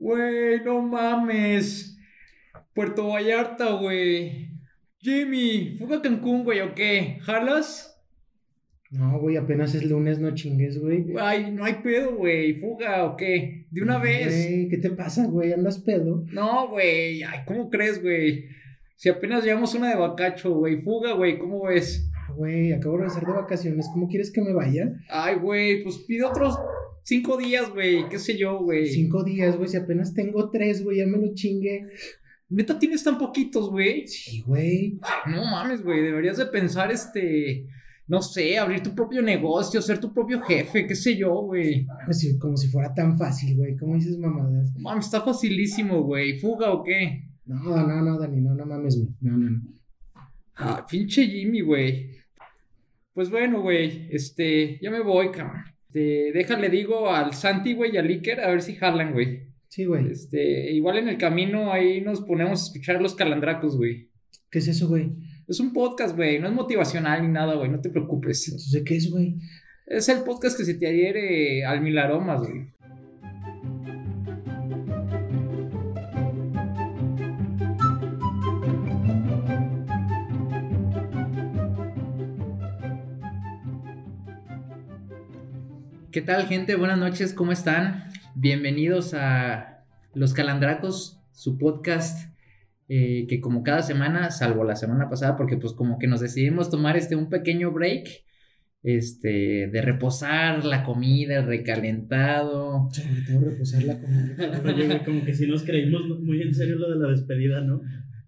Güey, no mames. Puerto Vallarta, güey. Jimmy, fuga a Cancún, güey, ¿o qué? ¿Jalas? No, güey, apenas es lunes, no chingues, güey. Ay, no hay pedo, güey. ¿Fuga o qué? De una vez. Güey, ¿qué te pasa, güey? ¿Andas pedo? No, güey. Ay, ¿cómo crees, güey? Si apenas llevamos una de bacacho, güey. Fuga, güey, ¿cómo ves? Ah, güey, acabo de regresar de vacaciones. ¿Cómo quieres que me vaya? Ay, güey, pues pide otros cinco días, güey. ¿Qué sé yo, güey? Cinco días, güey. Si apenas tengo tres, güey, ya me lo chingue. ¿Neta tienes tan poquitos, güey? Sí, güey. No mames, güey. Deberías de pensar, este no sé, abrir tu propio negocio, ser tu propio jefe, qué sé yo, güey. Pues como si fuera tan fácil, güey. ¿Cómo dices mamadas? Mames, está facilísimo, güey. ¿Fuga o qué? No, no, no, Dani, no, no mames, güey. No, no, no. Ah, pinche Jimmy, güey. Pues bueno, güey, este, ya me voy, cabrón. Este, déjale, digo al Santi, güey, y al Iker, a ver si jalan, güey. Sí, güey. Este, igual en el camino ahí nos ponemos a escuchar los calandracos, güey. ¿Qué es eso, güey? Es un podcast, güey. No es motivacional ni nada, güey. No te preocupes. Entonces, ¿qué es, güey? Es el podcast que se te adhiere al mil aromas, güey. ¿Qué tal, gente? Buenas noches, ¿cómo están? Bienvenidos a Los Calandracos, su podcast eh, que como cada semana, salvo la semana pasada, porque pues como que nos decidimos tomar este un pequeño break, este, de reposar la comida, el recalentado. Sobre todo reposar la comida. como que si nos creímos muy en serio lo de la despedida, ¿no?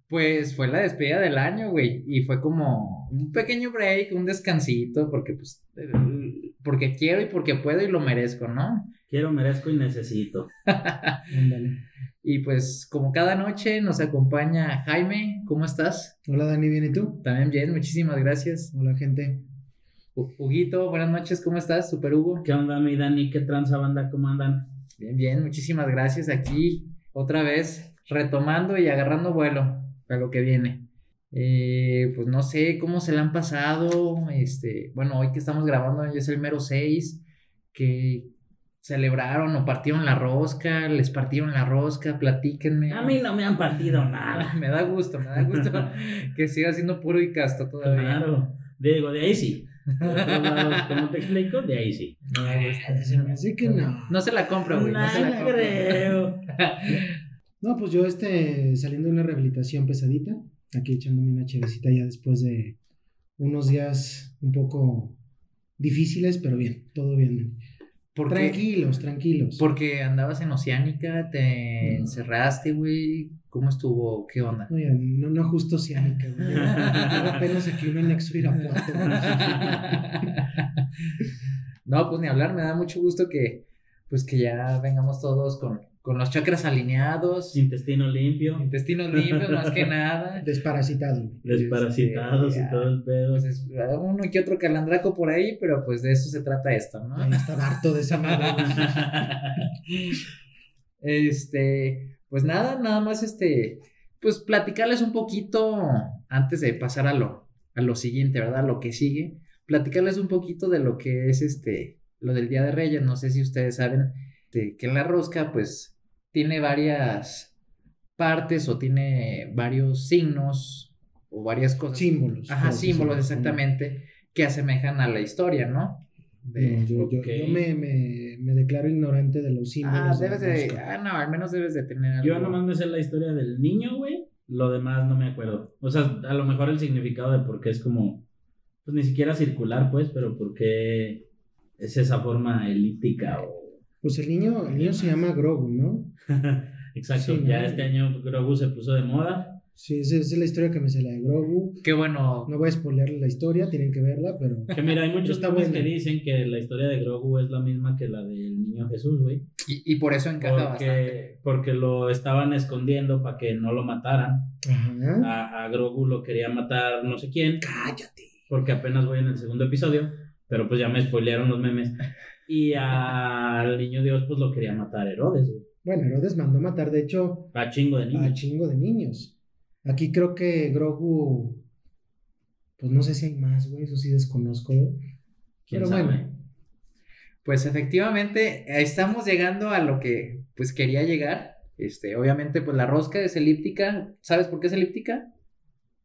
Pues fue la despedida del año, güey, y fue como un pequeño break, un descansito, porque pues, porque quiero y porque puedo y lo merezco, ¿no? Quiero, merezco y necesito. Y pues como cada noche nos acompaña Jaime, ¿cómo estás? Hola Dani, ¿bien y tú? También bien, muchísimas gracias. Hola gente. Huguito, buenas noches, ¿cómo estás? Super Hugo. ¿Qué onda mi Dani? ¿Qué tranza banda? ¿Cómo andan? Bien, bien, muchísimas gracias. Aquí otra vez retomando y agarrando vuelo para lo que viene. Eh, pues no sé cómo se le han pasado. Este, bueno, hoy que estamos grabando ya es el mero 6. Que, celebraron o partieron la rosca, les partieron la rosca, platíquenme. A mí no me han partido nada. me da gusto, me da gusto que siga siendo puro y casto todavía. Claro, digo, de ahí sí. como te explico, de ahí sí. No, se que no. No se la compro, güey. No, se la creo. no, pues yo este, saliendo de una rehabilitación pesadita, aquí echándome una chevecita ya después de unos días un poco difíciles, pero bien, todo bien tranquilos, tranquilos. Porque andabas en Oceánica, te encerraste, güey. ¿Cómo estuvo? ¿Qué onda? Oye, no, no justo Oceánica, güey. apenas aquí un anexo Irapuato. no, pues ni hablar, me da mucho gusto que, pues que ya vengamos todos con, con los chakras alineados. Intestino limpio. Intestino limpio, más que nada. Desparasitado. Desparasitados y todo el pedo. Pues uno que otro calandraco por ahí, pero pues de eso se trata esto, ¿no? Ahí está harto de esa madre. este, pues nada, nada más este, pues platicarles un poquito antes de pasar a lo, a lo siguiente, ¿verdad? Lo que sigue. Platicarles un poquito de lo que es este, lo del Día de Reyes. No sé si ustedes saben que la rosca, pues, tiene varias partes o tiene varios signos o varias cosas. Símbolos. Ajá, símbolos, exactamente, que asemejan a la historia, ¿no? yo, me, me, declaro ignorante de los símbolos. Ah, debes de, ah, no, al menos debes de tener algo. Yo nomás me sé la historia del niño, güey. Lo demás no me acuerdo. O sea, a lo mejor el significado de por qué es como, pues ni siquiera circular, pues, pero por qué es esa forma elíptica o pues el niño, el niño se llama Grogu, ¿no? Exacto, ya este año Grogu se puso de moda. Sí, esa, es la historia que me sé, la de Grogu. Qué bueno. No voy a spoilear la historia, tienen que verla, pero... Que mira, hay muchos que dicen que la historia de Grogu es la misma que la del niño Jesús, güey. Y, por eso encaja porque, Porque lo estaban escondiendo para que no lo mataran. A, a Grogu lo quería matar no sé quién. Cállate. Porque apenas voy en el segundo episodio, pero pues ya me spoilearon los memes. Y al niño Dios, pues lo quería matar Herodes, Bueno, Herodes mandó matar, de hecho. A chingo de niños. A chingo de niños. Aquí creo que Grogu. Pues no sé si hay más, güey. Eso sí desconozco. Pero bueno. Pues efectivamente, estamos llegando a lo que pues quería llegar. Este, obviamente, pues la rosca es elíptica. ¿Sabes por qué es elíptica?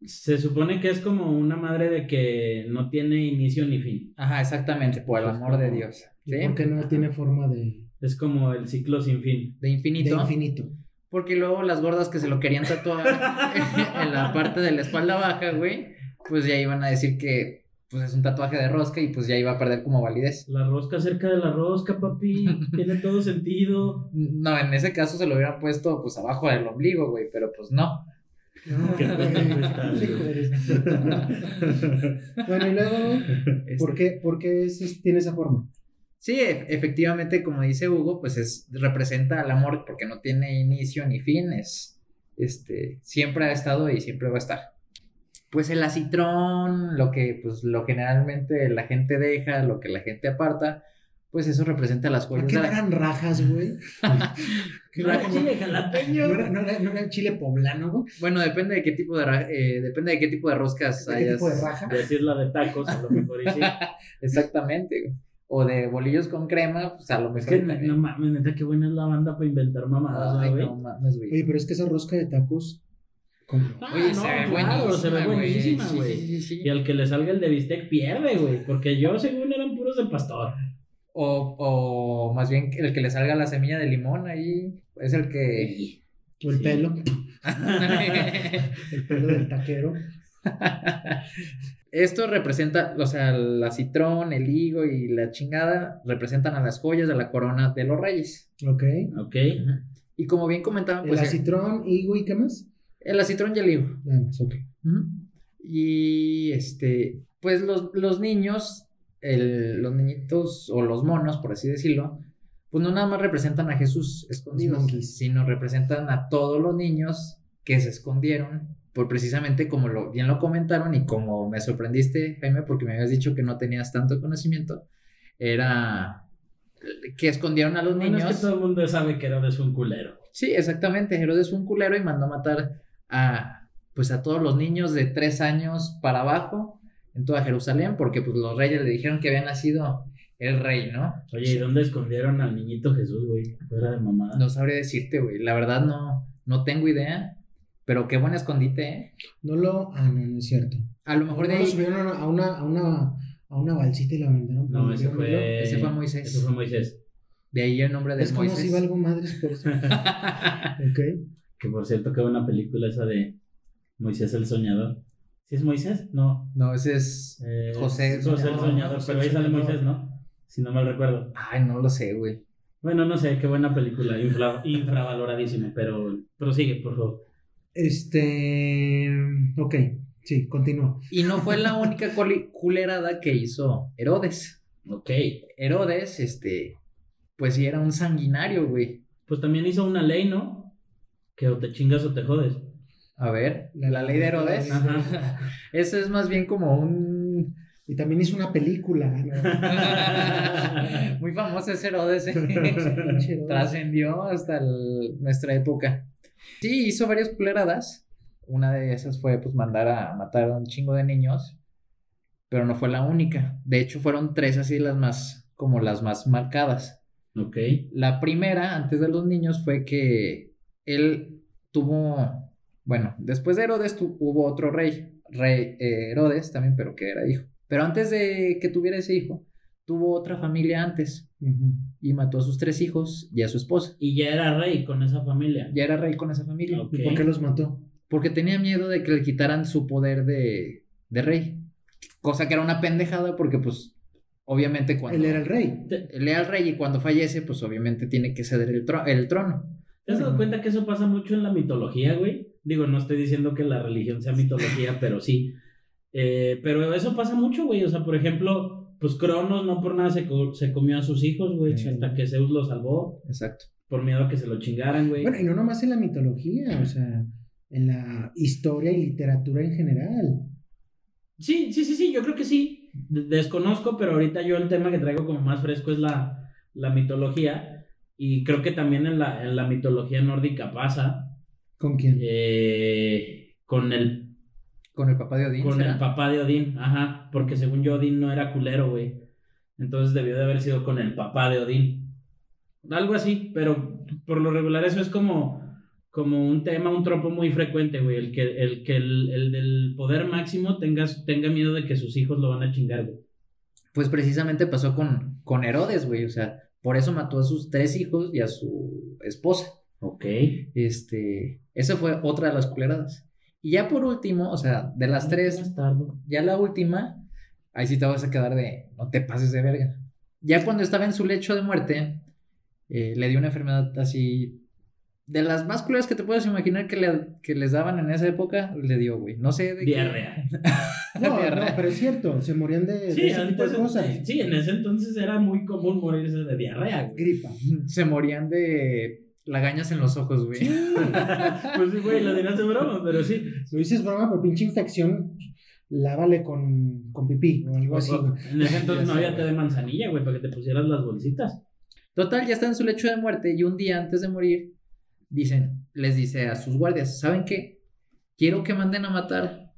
Se supone que es como una madre de que no tiene inicio ni fin. Ajá, exactamente, por el Pues amor de Dios. ¿Y ¿sí? por qué no tiene forma de, Es como el ciclo sin fin. De de infinito. infinito? Porque luego las gordas que se lo querían tatuar en la parte de la espalda baja, güey, pues ya iban a decir que pues es un tatuaje de rosca y pues ya iba a perder como validez. La rosca cerca de la rosca, papi. Tiene todo sentido. No, en ese caso se lo hubieran puesto pues abajo del ombligo, güey, pero pues no. No, Qué. Bueno, y luego, ¿por qué, por qué es- tiene esa forma? Sí, e- efectivamente, como dice Hugo, pues es, representa al amor porque no tiene inicio ni fin, es, este, siempre ha estado y siempre va a estar. Pues el acitrón, lo que, pues, lo generalmente la gente deja, lo que la gente aparta, pues eso representa las ¿Por joyas qué eran rajas, güey? ¿Qué No era como- chile jalapeño. ¿No era, no, era, no era chile poblano, güey? Bueno, depende de qué tipo de, eh, depende de qué tipo de roscas ¿De qué hayas. tipo de raja? De decir la de tacos, a lo mejor y sí. Exactamente, güey. O de bolillos con crema, pues a lo mejor. Es que también. no mames, neta, qué buena es la banda para inventar mamadas, Ay, güey. no mames, güey. Oye, pero es que esa rosca de tacos... ¿cómo? Ah, Oye, no, se ve claro, se ve buenísima, güey. buenísima, Sí, güey. sí, sí, sí. Y al que le salga el de bistec pierde, güey. Porque yo, según eran puros de pastor. O, o más bien el que le salga la semilla de limón ahí es el que. O el Sí. pelo, el pelo del taquero. Esto representa, o sea, el acitrón, el higo y la chingada representan a las joyas de la corona de los reyes. Ok. Ok. Y como bien comentaban, El pues acitrón, higo y qué más? el acitrón y el higo. Nada más, ok. Y este, pues los, los niños, el- los niñitos o los monos, por así decirlo, pues no nada más representan a Jesús escondidos, monkeys. sino representan a todos los niños que se escondieron, por precisamente como lo, bien lo comentaron y como me sorprendiste, Jaime, porque me habías dicho que no tenías tanto conocimiento, era que escondieron a los Bueno, niños. es que todo el mundo sabe que Herodes fue un culero. Sí, exactamente. Herodes fue un culero y mandó matar a pues a todos los niños de tres años para abajo en toda Jerusalén, porque pues los reyes le dijeron que había nacido el rey, ¿no? Oye, ¿y dónde escondieron al niñito Jesús, güey? Fuera de mamada. No sabría decirte, güey. La verdad no, no tengo idea. Pero qué buen escondite, ¿eh? No lo... Ah, no, no es cierto. A lo mejor de No lo ahí. subieron a una, a una, a una balsita y lo aventaron. No, ese río fue. Ese fue Moisés. Ese fue Moisés. De ahí el nombre de Es como Moisés. si valgo madres por eso. Ok. Que por cierto, qué buena película esa de Moisés el Soñador. ¿Sí es Moisés? No. no, ese es. Eh, José el José el Soñador, pero ahí sale. Moisés, ¿no? Si no mal recuerdo. Ay, no lo sé, güey. Bueno, no sé, qué buena película. infra- infravaloradísima, pero prosigue, por favor. Este. Ok. Sí, continúa. Y no fue la única culerada que hizo Herodes. Ok. Herodes, este. Pues sí, era un sanguinario, güey. Pues también hizo una ley, ¿no? Que o te chingas o te jodes. A ver, La- la, ley de Herodes. Ajá. Eso es más bien como un. Y también hizo una película. ¿no? Muy famoso es Herodes. ¿eh? Herodes. Trascendió hasta el- nuestra época. Sí, hizo varias culeradas. Una de esas fue pues mandar a matar a un chingo de niños. Pero no fue la única. De hecho, fueron tres así las más, como las más marcadas. ok. La primera, antes de los niños, fue que él tuvo, bueno, después de Herodes tu- hubo otro rey, rey eh, Herodes también, pero que era hijo. Pero antes de que tuviera ese hijo, tuvo otra familia antes Ujú. y mató a sus tres hijos y a su esposa. Y ya era rey con esa familia. Ya era rey con esa familia. ¿Y por qué los mató? Porque tenía miedo de que le quitaran su poder de, de rey. Cosa que era una pendejada porque pues obviamente cuando... Él era el rey. ¿Te, Él era el rey y cuando fallece pues obviamente tiene que ceder el, tro- el trono. te has dado cuenta que eso pasa mucho en la mitología, güey? Digo, no estoy diciendo que la religión sea mitología, pero sí. Eh, pero eso pasa mucho, güey. O sea, por ejemplo, pues Cronos no por nada se, co- se comió a sus hijos, güey, Sí. hasta que Zeus lo salvó, Exacto. por miedo a que se lo chingaran, güey. Bueno, y no nomás en la mitología, o sea, en la historia y literatura en general. Sí, sí, sí, sí, yo creo que sí. De- Desconozco, pero ahorita yo el tema que traigo como más fresco es la, la mitología. Y creo que también en la, en la mitología nórdica pasa ¿Con quién? eh, con el, Con el papá de Odín. con ¿será? el papá de Odín. Ajá, porque según yo Odín no era culero, güey. Entonces debió de haber sido con el papá de Odín. Algo así, pero por lo regular eso es como, como un tema, un tropo muy frecuente, güey. El que, el, que el, el del poder máximo tengas, tenga miedo de que sus hijos lo van a chingar, güey. Pues precisamente pasó con, con Herodes, güey. O sea, por eso mató a sus tres hijos y a su esposa. Ok. Este, esa fue otra de las culeradas. Y ya por último, o sea, de las tres, Bastardo. ya la última, ahí sí te vas a quedar de, no te pases de verga. Ya cuando estaba en su lecho de muerte, eh, le dio una enfermedad así, de las más culeras que te puedes imaginar que, le, que les daban en esa época, le dio, güey. No sé de qué. Diarrea. No, no, Diarrea. pero es cierto, se morían de, de Sí, ese tipo de cosas. sí, en ese entonces era muy común morirse de diarrea, güey. Gripa. Se morían de lagañas en los ojos, güey. pues sí, güey, lo dirás de broma, pero sí. Lo dices broma, pero pinche infección, lávale con, con pipí o algo así. güey. En ese entonces no había té de manzanilla, güey, para que te pusieras las bolsitas. Total, ya está en su lecho de muerte y un día antes de morir, dicen, les dice a sus guardias, ¿saben qué? Quiero que manden a matar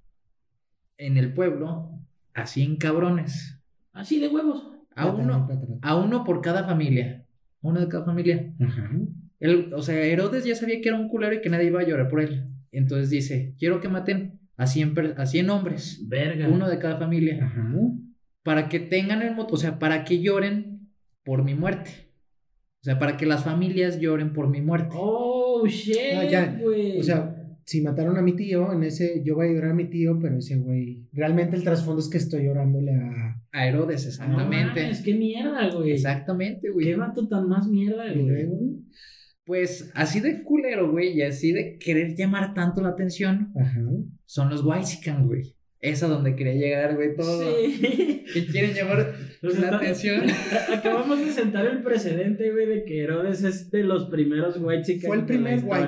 en el pueblo a 100 cabrones. Así de huevos. A uno, a uno por cada familia. Uno de cada familia. Ajá. Él, o sea, Herodes ya sabía que era un culero y que nadie iba a llorar por él. Entonces dice, quiero que maten a 100, per- a 100 hombres. Verga. Uno de cada familia. Ajá. para que tengan el motivo, o sea, para que lloren por mi muerte. O sea, para que las familias lloren por mi muerte. Oh, shit, Ah, ya. O sea, si mataron a mi tío, en ese yo voy a llorar a mi tío, pero ese güey. Realmente el trasfondo es que estoy llorándole a. A Herodes, No exactamente. mames, qué mierda, güey. exactamente, güey. Qué vato tan más mierda, güey. Pues así de culero, güey, y así de querer llamar tanto la atención, Ajá. son los Whitezican, güey. Es a donde quería llegar, güey, todo. Sí. Que quieren llamar Pues la está- atención. Acabamos de sentar el precedente, güey, de que Herodes es de los primeros white chicken. Fue el primer güey. No,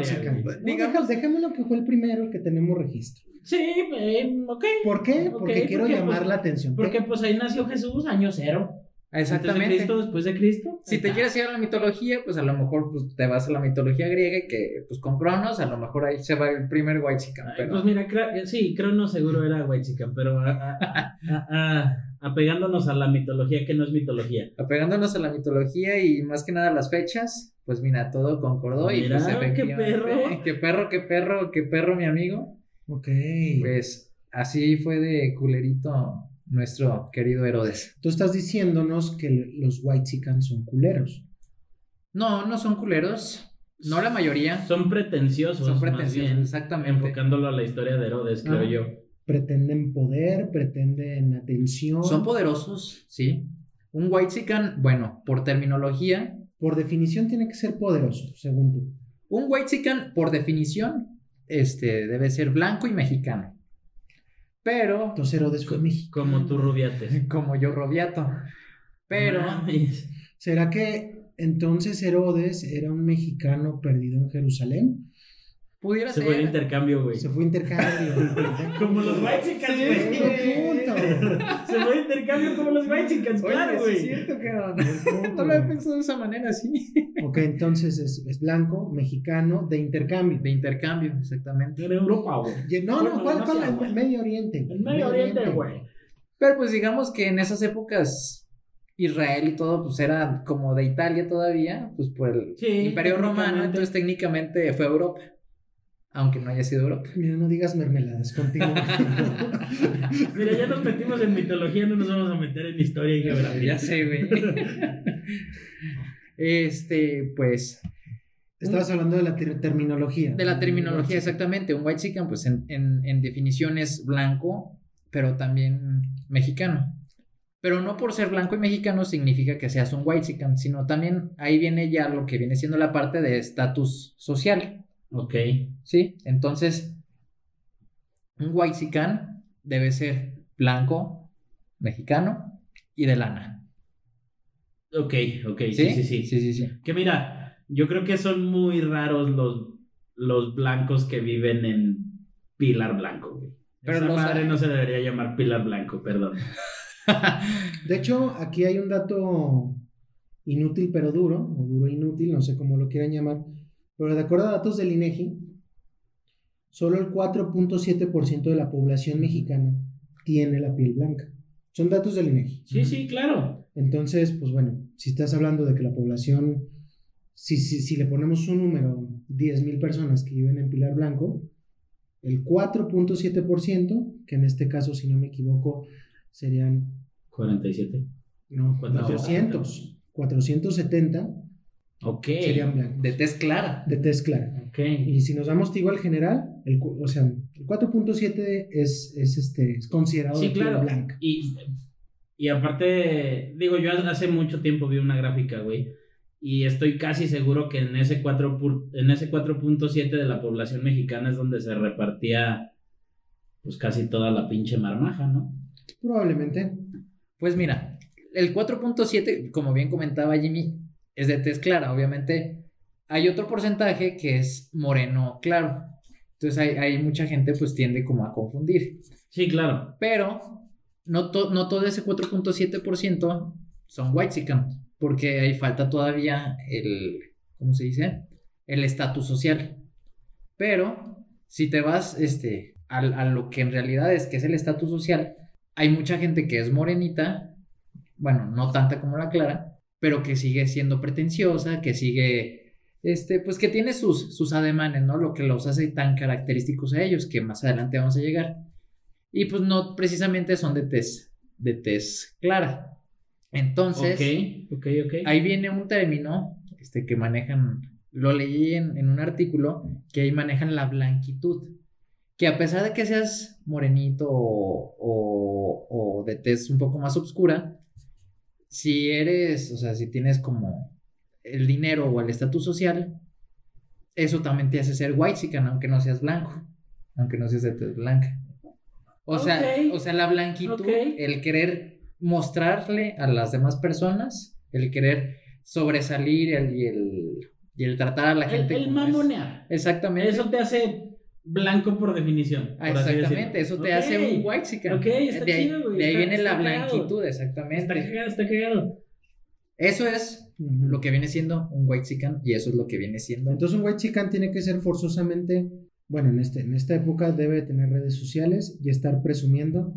Digamos- dejémoslo que fue el primero el que tenemos registro. Sí, eh, ok. ¿Por qué? Porque quiero porque, llamar pues, la atención. Porque pues ahí nació Jesús, año cero. Antes de Exactamente. Cristo, después de Cristo. Si te quieres ir a la mitología, pues a lo mejor pues, te vas a la mitología griega y que pues con Cronos, a lo mejor ahí se va el primer Whitezican. Pero... Pues mira, cra- sí, Cronos seguro era white chicken, pero a- a- a- a- apegándonos a la mitología que no es mitología. apegándonos a la mitología y más que nada a las fechas, pues mira, todo concordó y Mira, pues qué perro. qué perro, qué perro, qué perro, mi amigo. Ok. Pues así fue de culerito nuestro querido Herodes. Tú estás diciéndonos que los white son culeros. No, no son culeros, no la mayoría, Son pretenciosos. son más pretenciosos, bien, exactamente. Enfocándolo a la historia de Herodes, creo Ajá. yo. Pretenden poder, pretenden atención. Son poderosos, sí. Un Whitezican, bueno, por terminología, Por definición tiene que ser poderoso, según tú. un Whitezican, por definición, este, debe ser blanco y mexicano. Pero, Entonces Herodes fue México. Como tú, Rubiates. como yo, Robiato. Pero. ¿Será que entonces Herodes era un mexicano perdido en Jerusalén? Pudiera Se fue de ser. intercambio, güey. Se fue intercambio. Como los white Sí, güey. Se fue de intercambio como los white Oye, claro, güey. es cierto, cabrón. No lo había pensado de esa manera, sí. ok, entonces es, es blanco, mexicano, de intercambio. De intercambio, exactamente. En Europa, güey. No, no, ¿cuál, cuál? En güey. Medio Oriente. En Medio Oriente, güey. Pero pues digamos que en esas épocas Israel y todo, pues era como de Italia todavía, pues por el Sí, Imperio Romano, entonces técnicamente fue Europa. Aunque no haya sido Europa. Mira, no digas mermeladas contigo. Mira, ya nos metimos en mitología, no nos vamos a meter en historia y geografía. Ya sé, güey. Este, pues, Estabas hablando de la ter- terminología. de la terminología, exactamente. Un white chicken, pues en, en, en definición es blanco, pero también mexicano. Pero no por ser blanco y mexicano significa que seas un white chicken, sino también ahí viene ya lo que viene siendo la parte de estatus social, Ok. ¿sí? Entonces, un chicken debe ser blanco, mexicano y de lana. Ok, ok, sí, sí, sí. Sí, sí, sí. Que mira, yo creo que son muy raros los, los blancos que viven en Pilar Blanco, güey. Pero Esa los madre no se debería llamar Pilar Blanco, perdón. De hecho, aquí hay un dato inútil pero duro, o duro e inútil, no sé cómo lo quieran llamar, pero de acuerdo a datos del INEGI, solo el 4.7% de la población mexicana tiene la piel blanca. Son datos del INEGI. Sí, sí, claro. Entonces, pues bueno, si estás hablando de que la población si, si, si le ponemos un número, 10 mil personas que viven en Pilar Blanco, el 4.7%, que en este caso, si no me equivoco, serían 47. no, Cuatro- 400, 470 Ok. serían blancos. De tez clara. de tez clara. Ok. Y si nos damos igual general, el, o sea, el 4.7 es, es, este, es considerado Sí, de claro. blanca. Y, y aparte, digo, yo hace mucho tiempo vi una gráfica, güey. Y estoy casi seguro que en ese 4 pu- en ese 4.7 de la población mexicana es donde se repartía pues casi toda la pinche marmaja, ¿no? Probablemente. Pues mira, el 4.7, como bien comentaba Jimmy, es de tez clara. Obviamente, hay otro porcentaje que es moreno claro. Entonces, hay, hay mucha gente, pues tiende como a confundir. Sí, claro. Pero no, to- no todo ese 4.7% son white porque ahí falta todavía el, ¿cómo se dice? El estatus social. Pero si te vas este, al- a, lo que en realidad es que es el estatus social, hay mucha gente que es morenita, bueno, no tanta como la Clara, pero que sigue siendo pretenciosa, que sigue, este, pues que tiene sus, sus ademanes, ¿no? Lo que los hace tan característicos a ellos, que más adelante vamos a llegar. Y pues no precisamente son de tez, de tez clara. Entonces, ok, ok, ok. ahí viene un término este, que manejan, lo leí en, en un artículo, que ahí manejan la blanquitud. Que a pesar de que seas morenito o, o, o de tez un poco más oscura, si eres, o sea, si tienes como el dinero o el estatus social, eso también te hace ser white aunque no seas blanco, aunque no seas de tez blanca. O sea, o sea, la blanquitud, el querer mostrarle a las demás personas, el querer sobresalir el- y, el, y el tratar a la el, gente el mamonear. Exactamente. Eso te hace blanco por definición. Ah, por exactamente, eso te hace un white Ok, está de ahí, chido, güey, de ahí está- viene la está cagado. blanquitud, Está exactamente. cagado, está cagado. Eso es lo que viene siendo un white y eso es lo que viene siendo. Entonces un white chican tiene que ser forzosamente, bueno, en, este, en esta época debe tener redes sociales y estar presumiendo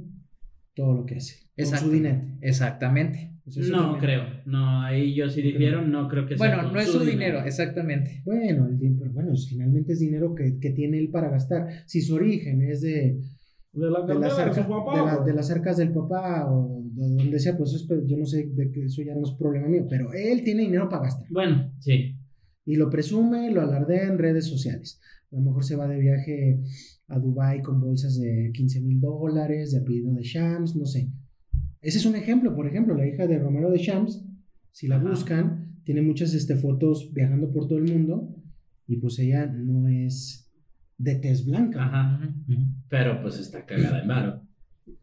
todo lo que hace. Con Exacto. su dinero. Exactamente. Pues No también- creo. No, ahí yo sí difiero. No creo que sea Bueno, no es su dinero, exactamente. Bueno, el bueno, finalmente es dinero que, que tiene él para gastar. Si su origen es de, De la de, las, de papá, de, la- güey. de las arcas del papá o de donde sea, pues eso es- yo no sé, de que eso ya no es problema mío, pero él tiene dinero para gastar. Bueno, sí. Y lo presume, lo alardea en redes sociales. A lo mejor se va de viaje a Dubai con bolsas de 15 mil dólares, de apellido de Shams, no sé. Ese es un ejemplo, por ejemplo, la hija de Romero de Shams, si la Ajá. buscan, tiene muchas este, fotos viajando por todo el mundo y pues ella no es de tez blanca. Ajá. Pero pues está cagada en varo.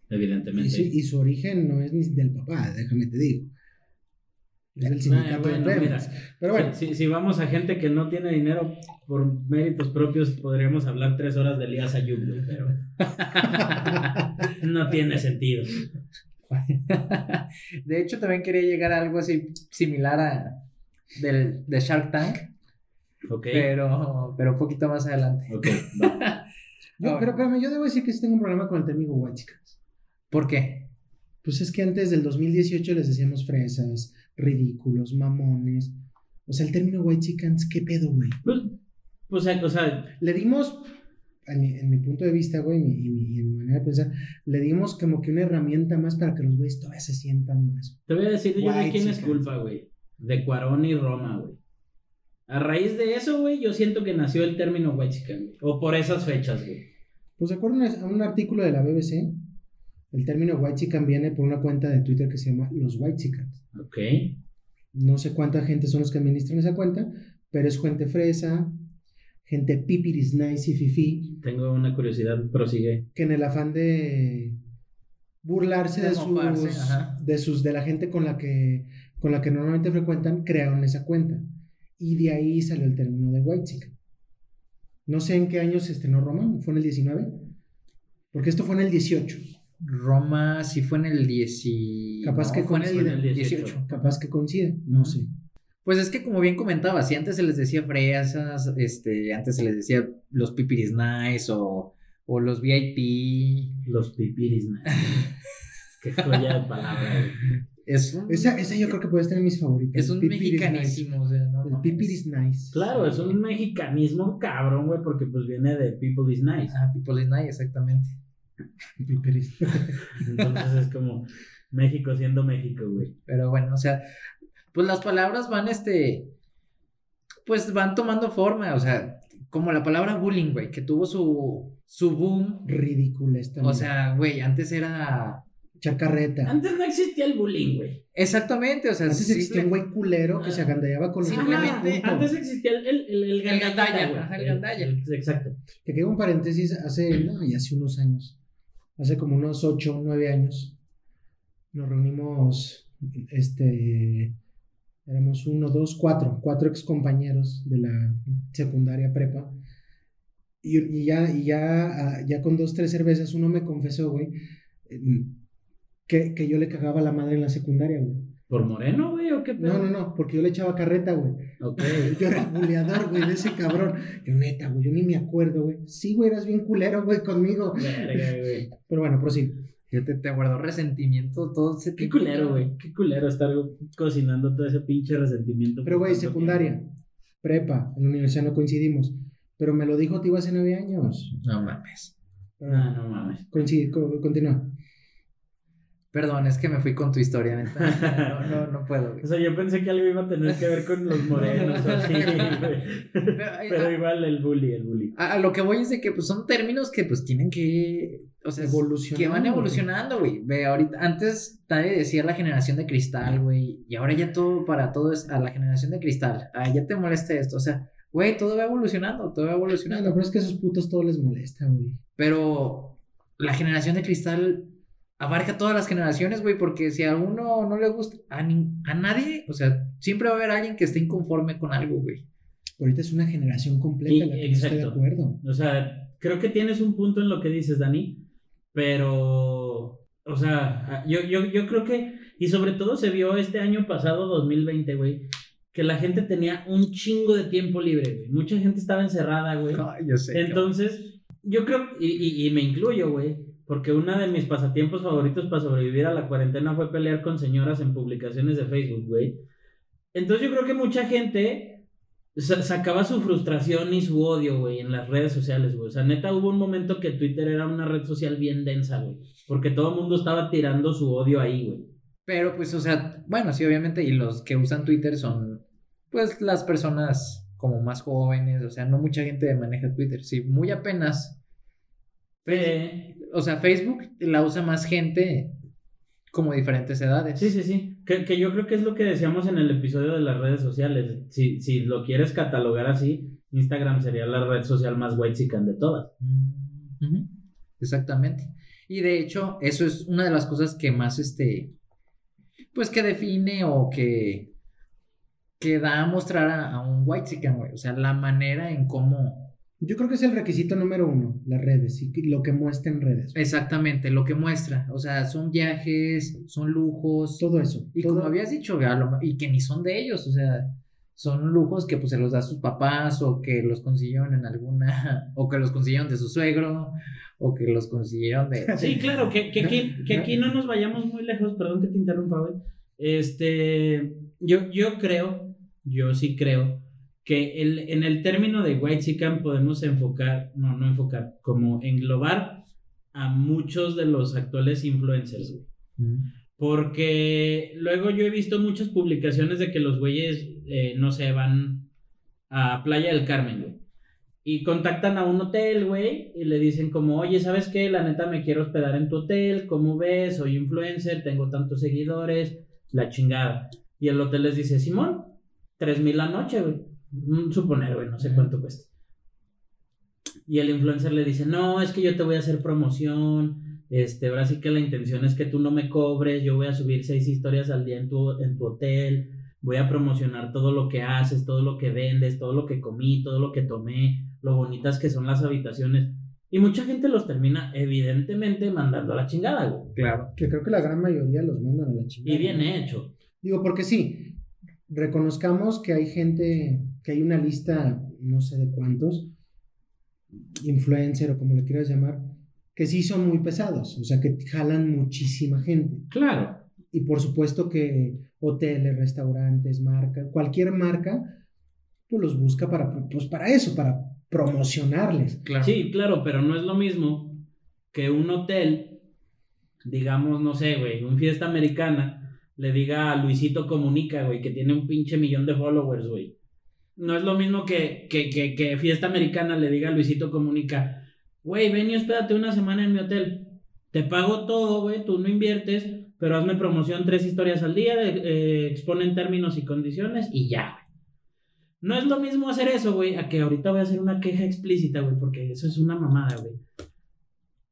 Evidentemente. Y, su origen no es ni del papá, déjame te digo. Es del sindicato bueno, de mira. Pero bueno, Si, si vamos a gente que no tiene dinero por méritos propios, podríamos hablar tres horas de Elías Ayub, pero no tiene sentido. De hecho, también quería llegar a algo así similar a del, de Shark Tank, Ok. pero, pero un poquito más adelante. Ok, va. yo, pero espérame, yo debo decir que sí tengo un problema con el término white chicas. ¿Por qué? Pues es que antes del 2018 les decíamos fresas, ridículos, mamones. O sea, el término white chickens, ¿qué pedo, güey? Pues, pues, o sea, Le dimos, en mi, en mi punto de vista, güey, y mi, mi manera de pensar, le dimos como que una herramienta más para que los güeyes todavía se sientan más. te voy a decir yo de quién es culpa, güey. De Cuarón y Roma, güey. A raíz de eso, güey, yo siento que nació el término white chicken, güey. O por esas fechas, güey. Pues de acuerdo a un- a un artículo de la BBC, el término white chicken viene por una cuenta de Twitter que se llama Los White Chickens. Ok. No sé cuánta gente son los que administran esa cuenta, pero es gente fresa, gente pipiris nice y fifi, Tengo una curiosidad, prosigue. que en el afán de burlarse de, De sus, ajá. de sus de la gente con la que con la que normalmente frecuentan crearon esa cuenta y de ahí salió el término de white chicken. No sé en qué año se estrenó Roma, fue en el 19, porque esto fue en el 18, Roma sí fue en el 10 y- Capaz que fue en coincide. el 18. capaz que coincide, no sé. Pues es que como bien comentaba, si antes se les decía fresas, este, antes se les decía los pipiris nice o, o los VIP. Los pipiris, man. Qué joya de palabra. Es un, Esa, esa yo creo que puede estar en mis favoritas. es un Pipiris nice. mexicanísimo. O sea, no, El no, pipiris nice. Claro, es un mexicanismo cabrón, güey, porque pues viene de People is Nice. Ah, People is Nice, exactamente. Pipiris. Entonces es como México siendo México, güey. Pero bueno, o sea, pues las palabras van, este, pues van tomando forma, o sea, como la palabra bullying, güey, que tuvo su, su boom. Ridícula esta. O sea, güey, antes era... chacarreta. Antes no existía el bullying, güey. Exactamente, o sea, Antes sí, existía un güey culero que se agandallaba con los Simplemente-. Antes existía el, el, el, el gandalla, gandalla, güey. ajá, el gandalla. Exacto. Que queda un paréntesis hace, no, hace unos años. Hace como unos 8, 9 años. Nos reunimos, este, éramos uno, dos, cuatro, cuatro ex compañeros de la secundaria prepa. Y, y ya, y ya, ah, ya con dos, tres cervezas, uno me confesó, güey, eh, que, que yo le cagaba la madre en la secundaria, güey. ¿Por moreno, güey, o qué pedo? No, no, no, porque yo le echaba carreta, güey. Ok. Yo era buleador, güey, de ese cabrón. Yo, neta, güey, yo ni me acuerdo, güey. Sí, güey, eras bien culero, güey, conmigo. Verga, güey. Pero bueno, prosigue. Fíjate, te guardó resentimiento todo ese Qué culero, güey. Qué culero estar cocinando todo ese pinche resentimiento. Pero, güey, secundaria, prepa, en la universidad no coincidimos. Pero me lo dijo tío hace nueve años. No mames. Pero, tiempo. No, no mames. coincide, co- continúa. Perdón, es que me fui con tu historia, neta. No, no, no puedo, güey. O sea, yo pensé que algo iba a tener que ver con los morenos o así, güey. Pero, Pero a- igual el bully, el bully. A, a lo que voy es de que pues son términos que pues tienen que, o sea, que van evolucionando, güey. Ve, ahorita, antes nadie decía la generación de cristal, güey, y ahora ya todo para todo es a la generación de cristal. Ah, ya te molesta esto, o sea, güey, todo va evolucionando, todo va evolucionando. no, pero es que a esos putos todo les molesta, güey. Pero la generación de cristal abarca todas las generaciones, güey, porque si a uno no le gusta, a, ni- a nadie, o sea, siempre va a haber alguien que esté inconforme con algo, güey. Ahorita es una generación completa Y- la que no estoy de exacto. acuerdo. O sea, creo que tienes un punto en lo que dices, Dani, pero, o sea, yo, yo, yo creo que, y sobre todo se vio este año pasado, 2020, güey, que la gente tenía un chingo de tiempo libre, güey. Mucha gente estaba encerrada, güey. Ay, yo sé. Entonces, yo creo, y, y, y me incluyo, güey, porque uno de mis pasatiempos favoritos para sobrevivir a la cuarentena fue pelear con señoras en publicaciones de Facebook, güey. Entonces yo creo que mucha gente sa- sacaba su frustración y su odio, güey, en las redes sociales, güey. O sea, neta, hubo un momento que Twitter era una red social bien densa, güey. Porque todo el mundo estaba tirando su odio ahí, güey. Pero pues, o sea, bueno, sí, obviamente, y los que usan Twitter son, pues, las personas como más jóvenes, o sea, no mucha gente maneja Twitter, sí, muy apenas. Eh, O sea, Facebook la usa más gente como diferentes edades. Sí, sí, sí. Que, que yo creo que es lo que decíamos en el episodio de las redes sociales. Si, si lo quieres catalogar así, Instagram sería la red social más white de todas. Mm, Exactamente. Y de hecho, eso es una de las cosas que más, este, pues que define o que, que da a mostrar a, a un white güey. O sea, la manera en cómo, Yo creo que es el requisito número uno, las redes y que- lo que muestra en redes. exactamente, lo que muestra. O sea, son viajes, son lujos. Todo eso. Y todo- como habías dicho, a lo- y que ni son de ellos, o sea, son lujos que pues se los da a sus papás o que los consiguieron en alguna, o que los consiguieron de su suegro, o que los consiguieron de... Sí, claro, que, que, aquí, que aquí no nos vayamos muy lejos, perdón que te interrumpa, güey. Este, yo, yo creo, yo sí creo, que el, en el término de white chican podemos enfocar, no, no enfocar, como englobar a muchos de los actuales influencers, güey. Porque luego yo he visto muchas publicaciones de que los güeyes, eh, no sé, van a Playa del Carmen, güey. Y contactan a un hotel, güey, y le dicen como, oye, ¿sabes qué? La neta me quiero hospedar en tu hotel, ¿cómo ves? Soy influencer, tengo tantos seguidores, la chingada. Y el hotel les dice, Simón, tres mil la noche, güey. Mm, Suponer, güey, no sé cuánto cuesta. Y el influencer le dice, no, es que yo te voy a hacer promoción, este, ahora sí que la intención es que tú no me cobres, yo voy a subir seis historias al día en tu, en tu hotel, voy a promocionar todo lo que haces, todo lo que vendes, todo lo que comí, todo lo que tomé, lo bonitas que son las habitaciones. Y mucha gente los termina, evidentemente, mandando a la chingada, güey. Claro. Que creo que la gran mayoría los mandan a la chingada. Y bien hecho. Digo, porque sí, reconozcamos que hay gente, que hay una lista, no sé de cuántos, influencer o como le quieras llamar, que sí son muy pesados, o sea, que jalan muchísima gente. Claro. y por supuesto que hoteles, restaurantes, marcas, cualquier marca, pues los busca para, pues para eso, para promocionarles. Claro. Sí, claro, pero no es lo mismo que un hotel, digamos, no sé, güey, un fiesta americana, le diga a Luisito Comunica, güey, que tiene un pinche millón de followers, güey. No es lo mismo que, que, que, que fiesta americana le diga a Luisito Comunica, güey, ven y espérate una semana en mi hotel. Te pago todo, güey, tú no inviertes, pero hazme promoción tres historias al día, eh, exponen términos y condiciones y ya, güey. No es lo mismo hacer eso, güey, a que ahorita voy a hacer una queja explícita, güey, porque eso es una mamada, güey.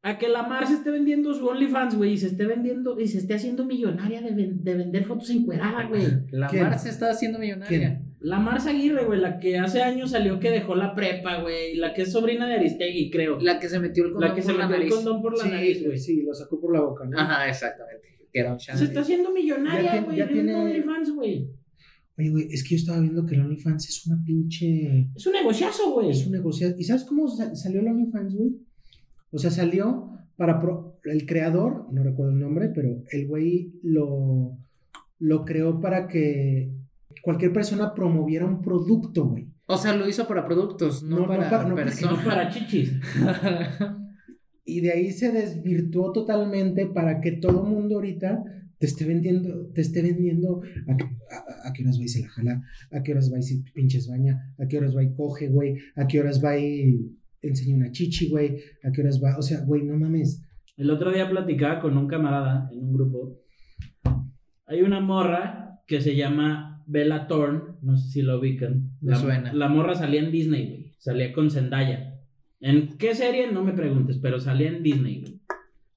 A que la Mar se esté vendiendo su OnlyFans, güey, y se esté vendiendo, y se esté haciendo millonaria de, ven- de vender fotos encuerada, güey. La ¿Quién? Mar se está haciendo millonaria. ¿Quién? La Marza Aguirre, güey, la que hace años salió que dejó la prepa, güey, la que es sobrina de Aristegui, creo. La que se metió el condón La que se la metió el condón por la sí, nariz, güey. sí, lo sacó por la boca, ¿no? Ajá, exactamente. Que era un Se está haciendo millonaria, güey, tiene- OnlyFans, güey. Oye, güey, es que yo estaba viendo que el OnlyFans es una pinche... Es un negociazo, güey. Es un negocio. ¿Y sabes cómo sa- salió el OnlyFans, güey? O sea, salió para... pro- El creador, no recuerdo el nombre, pero el güey lo, lo creó para que cualquier persona promoviera un producto, güey. O sea, lo hizo para productos, no, No, no para, para- no, No personas. para chichis. Y de ahí se desvirtuó totalmente para que todo el mundo ahorita te esté vendiendo, te esté vendiendo a, qué- a, a qué horas va y se la jala, a qué horas va y se pinches baña, a qué horas va y coge, güey, a qué horas va y enseña una chichi, güey, a qué horas va, o sea, güey, no mames. El otro día platicaba con un camarada en un grupo. Hay una morra que se llama Bella Thorne, no sé si lo ubican. Me la, suena. La morra salía en Disney, güey. Salía con Zendaya. ¿En qué serie? No me preguntes, pero salía en Disney, güey.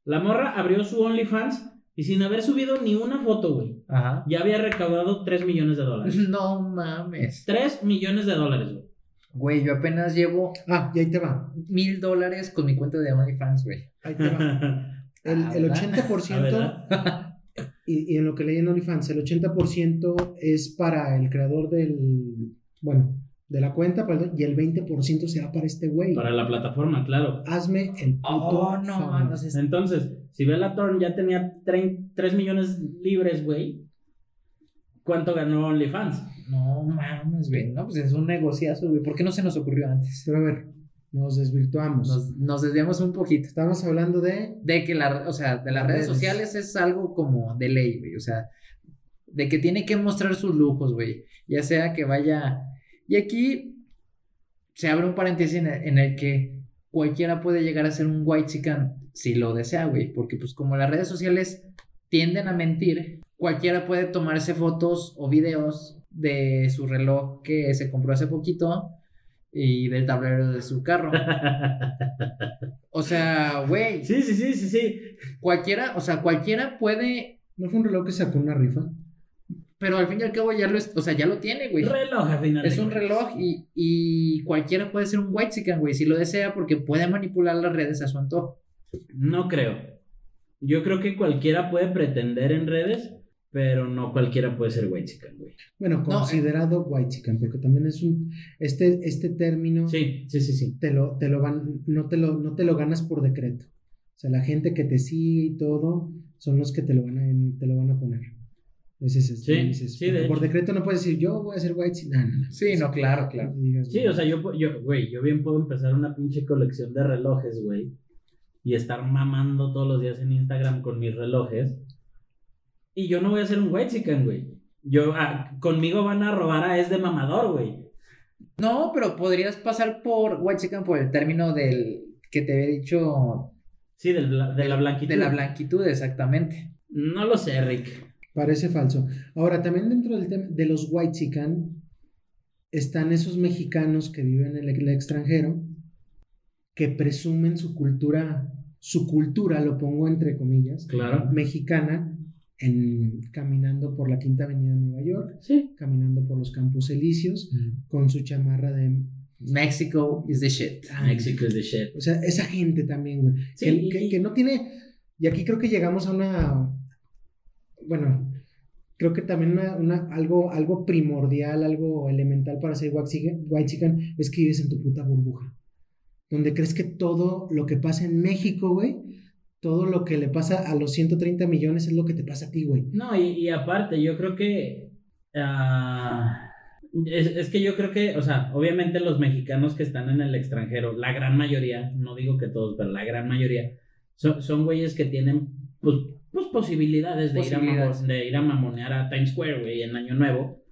La morra abrió su OnlyFans y sin haber subido ni una foto, güey. Ajá. Ya había recaudado 3 millones de dólares. No mames. 3 millones de dólares, güey. Güey, yo apenas llevo Ah, y ahí te va, mil dólares con mi cuenta de OnlyFans, güey. ahí te va. El, Ah, el ¿verdad? 80%, Ah, ¿verdad? y, y en lo que leí en OnlyFans, el 80% es para el creador del, bueno, de la cuenta, perdón, y el 20% se va para este güey. Para la plataforma, claro. Hazme el puto Oh, no mames. es- Entonces, si Bella Thorne ya tenía 3 millones libres, güey, ¿cuánto ganó OnlyFans? No mames, güey. No, pues es un negociazo, güey. ¿Por qué no se nos ocurrió antes? Pero a ver, nos desvirtuamos. Nos, nos desviamos un poquito. Estamos hablando de. De que la, o sea, de las redes. sociales es algo como de ley, güey. O sea, de que tiene que mostrar sus lujos, güey. Ya sea que vaya. Y aquí se abre un paréntesis en el, en el que cualquiera puede llegar a ser un white chican si lo desea, güey. Porque, pues, como las redes sociales tienden a mentir, cualquiera puede tomarse fotos o videos de su reloj que se compró hace poquito y del tablero de su carro. O sea, güey, Sí, sí, sí, sí, sí. cualquiera, o sea, cualquiera puede, ¿No fue un reloj que sacó una rifa? pero al fin y al cabo ya lo, es- o sea, ya lo tiene, güey. Reloj, al final. Es un cuentas. reloj y, y cualquiera puede ser un white güey, si lo desea, porque puede manipular las redes a su antojo. No creo. Yo creo que cualquiera puede pretender en redes, pero no cualquiera puede ser white chicken, güey. Bueno, No, considerado white chicken, porque también es un. Este, este término Sí, sí, sí, sí. te lo, te lo van, no te lo, no te lo ganas por decreto. O sea, la gente que te sigue y todo son los que te lo van a, te lo van a poner. Ese es este, Sí, dices, sí, de por hecho. decreto no puedes decir yo voy a ser white chicken. No, no, no. Sí, no, claro, claro. Digas, Sí, o sea, yo, yo, güey, yo bien puedo empezar una pinche colección de relojes, güey. Y estar mamando todos los días en Instagram con mis relojes. Y yo no voy a ser un white chicken, güey. Yo, ah, conmigo van a robar a es de mamador, güey. No, pero podrías pasar por white chican por el término del que te había dicho Sí, del de la blanquitud. de la blanquitud, exactamente. No lo sé, Rick. Parece falso. Ahora, también dentro del tema de los white chican están esos mexicanos que viven en el, el extranjero que presumen su cultura, su cultura, lo pongo entre comillas, Claro. mexicana, en, caminando por la Quinta Avenida de Nueva York, Sí. caminando por los Campos Elíseos, con su chamarra de... Mexico is the shit. Mexico is the shit. O sea, esa gente también, güey. Sí, que, que- que no tiene. Y aquí creo que llegamos a una. Bueno, creo que también una, una- algo, algo primordial, algo elemental para ser white chicken, white chicken es que vives en tu puta burbuja. Donde crees que todo lo que pasa en México, güey, todo lo que le pasa a los 130 millones es lo que te pasa a ti, güey. No, y, y aparte, yo creo que. ah, es, es que yo creo que, o sea, obviamente los mexicanos que están en el extranjero, la gran mayoría, no digo que todos, pero la gran mayoría, son, son güeyes que tienen, pues, pues posibilidades, de, Ir a de ir a mamonear a Times Square, güey, en Año Nuevo.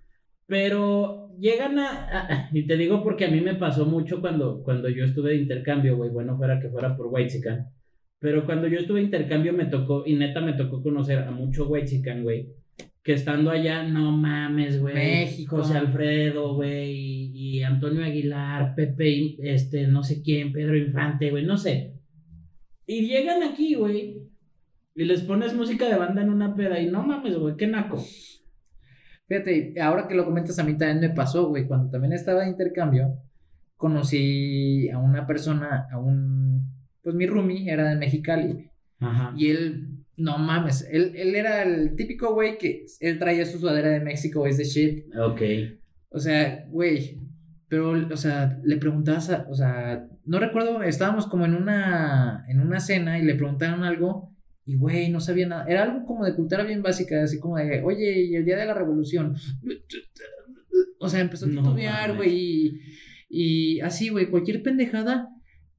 Pero llegan a, a- Y te digo porque a mí me pasó mucho cuando, cuando yo estuve de intercambio, güey. Bueno, fuera que fuera por Whitezican. Pero cuando yo estuve de intercambio me tocó, y neta me tocó conocer a mucho Whitezican, güey. Que estando allá, no mames, güey. México. José Alfredo, güey. Y, y Antonio Aguilar, Pepe, este, no sé quién, Pedro Infante, güey, no sé. Y llegan aquí, güey. Y les pones música de banda en una peda. Y no mames, güey, qué naco. Fíjate, ahora que lo comentas, a mí también me pasó, güey, cuando también estaba de intercambio, conocí a una persona, a un, pues mi roomie era de Mexicali, Ajá. y él, no mames, él, él era el típico güey que él traía su sudadera de México, es de shit, Ok. o sea, güey, pero, o sea, le preguntabas, a- o sea, no recuerdo, estábamos como en una, en una cena y le preguntaron algo y, güey, no sabía nada. Era algo como de cultura bien básica, así como de, oye, y el día de la revolución. O sea, empezó a No titubear, güey, y, y así, güey, cualquier pendejada.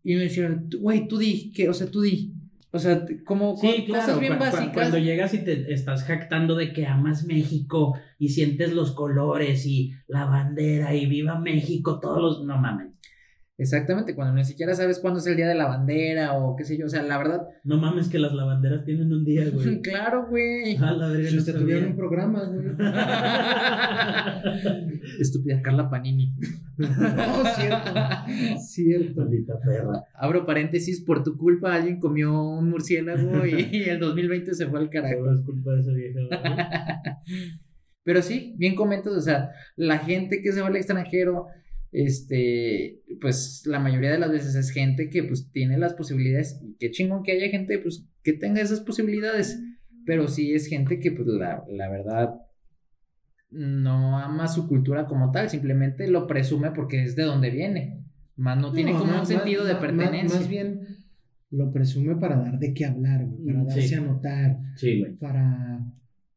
Y me "Tú- güey, tú di, que, o sea, tú di. O sea, como Sí, co- claro, cosas bien básicas. cuando llegas y te estás jactando de que amas México y sientes los colores y la bandera y viva México, todos los... No mames. Exactamente, cuando ni siquiera sabes cuándo es el día de la bandera o qué sé yo. O sea, la verdad, No mames que las lavanderas tienen un día, güey. claro, güey. A la verga, Si no usted tuvieron un programa, güey. Estúpida Carla Panini. No, cierto. Cierto. Maldita perra. Abro paréntesis, por tu culpa alguien comió un murciélago y el 2020 se fue al carajo. Seguro es culpa de esa vieja. güey. Pero sí, bien comentas, o sea, la gente que se va al extranjero, este, pues la mayoría de las veces es gente que pues tiene las posibilidades, y qué chingón que haya gente pues que tenga esas posibilidades, pero sí es gente que pues la, la verdad no ama su cultura como tal, simplemente lo presume porque es de donde viene, más no, tiene como más- un sentido más- de pertenencia. Más bien lo presume para dar de qué hablar, güey, para darse sí. a notar, Sí, güey. para,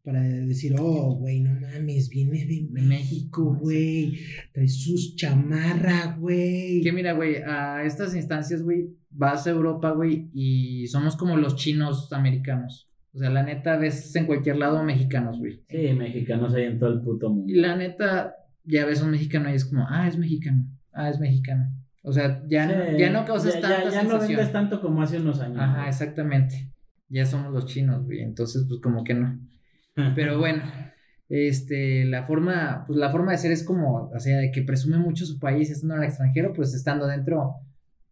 para decir, oh, güey, no mames, viene de México, güey, trae sus chamarra, güey. Que mira, güey, a estas instancias, güey, vas a Europa, güey, y somos como los chinos americanos. O sea, la neta, ves en cualquier lado mexicanos, güey. Sí, mexicanos hay en todo el puto mundo. Y la neta, ya ves un mexicano y es como, ah, es mexicano, ah, es mexicano. O sea, ya, no, ya no causas ya- tanta ya, ya no sensación. vendes tanto como hace unos años. Ajá, güey. exactamente. Ya somos los chinos, güey. Entonces, pues como que no. Pero bueno, este, la forma, pues la forma de ser es como, o sea, de que presume mucho su país estando en el extranjero, pues estando dentro,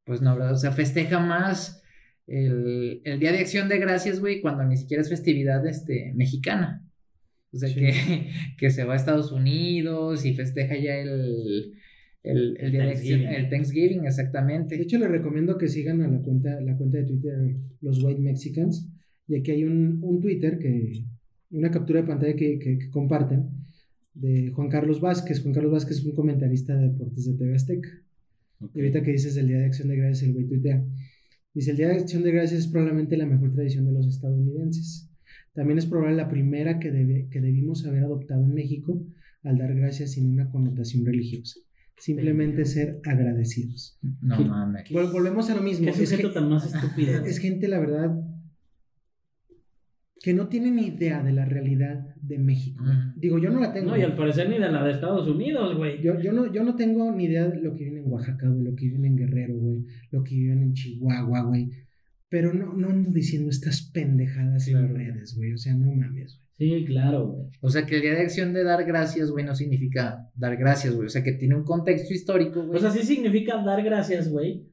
pues no, ¿verdad? O sea, festeja más el, el Día de Acción de Gracias, güey, cuando ni siquiera es festividad, este, mexicana. O sea, Sí. que, que se va a Estados Unidos y festeja ya el, el, el Día de Acción, Thanksgiving. el Thanksgiving, De exactamente. hecho, les recomiendo que sigan a la cuenta, la cuenta de Twitter Los White Mexicans. Y aquí hay un, un Twitter que, una captura de pantalla que, que- que comparten de Juan Carlos Vázquez. Juan Carlos Vázquez es un comentarista de deportes de TV Azteca. Ok. Y ahorita que dices el Día de Acción de Gracias, el güey tuitea. Dice, el Día de Acción de Gracias es probablemente la mejor tradición de los estadounidenses. También es probable la primera que, debe- que debimos haber adoptado en México al dar gracias sin una connotación religiosa. Simplemente ser agradecidos. No mames. Vol- volvemos a lo mismo. Qué Es, tan más estúpido. es gente, la verdad, que no tiene ni idea de la realidad de México. Digo, yo no la tengo. No, y al parecer ni de la de Estados Unidos, güey. Yo, yo, no, yo no tengo ni idea de lo que viven en Oaxaca, güey, lo que viven en Guerrero, güey, lo que viven en Chihuahua, güey. Pero no, no ando diciendo estas pendejadas en Claro. redes, güey. O sea, no mames, güey. Sí, claro, güey. O sea, que el Día de Acción de dar gracias, güey, no significa dar gracias, güey. O sea, que tiene un contexto histórico, güey. O sea, sí significa dar gracias, güey.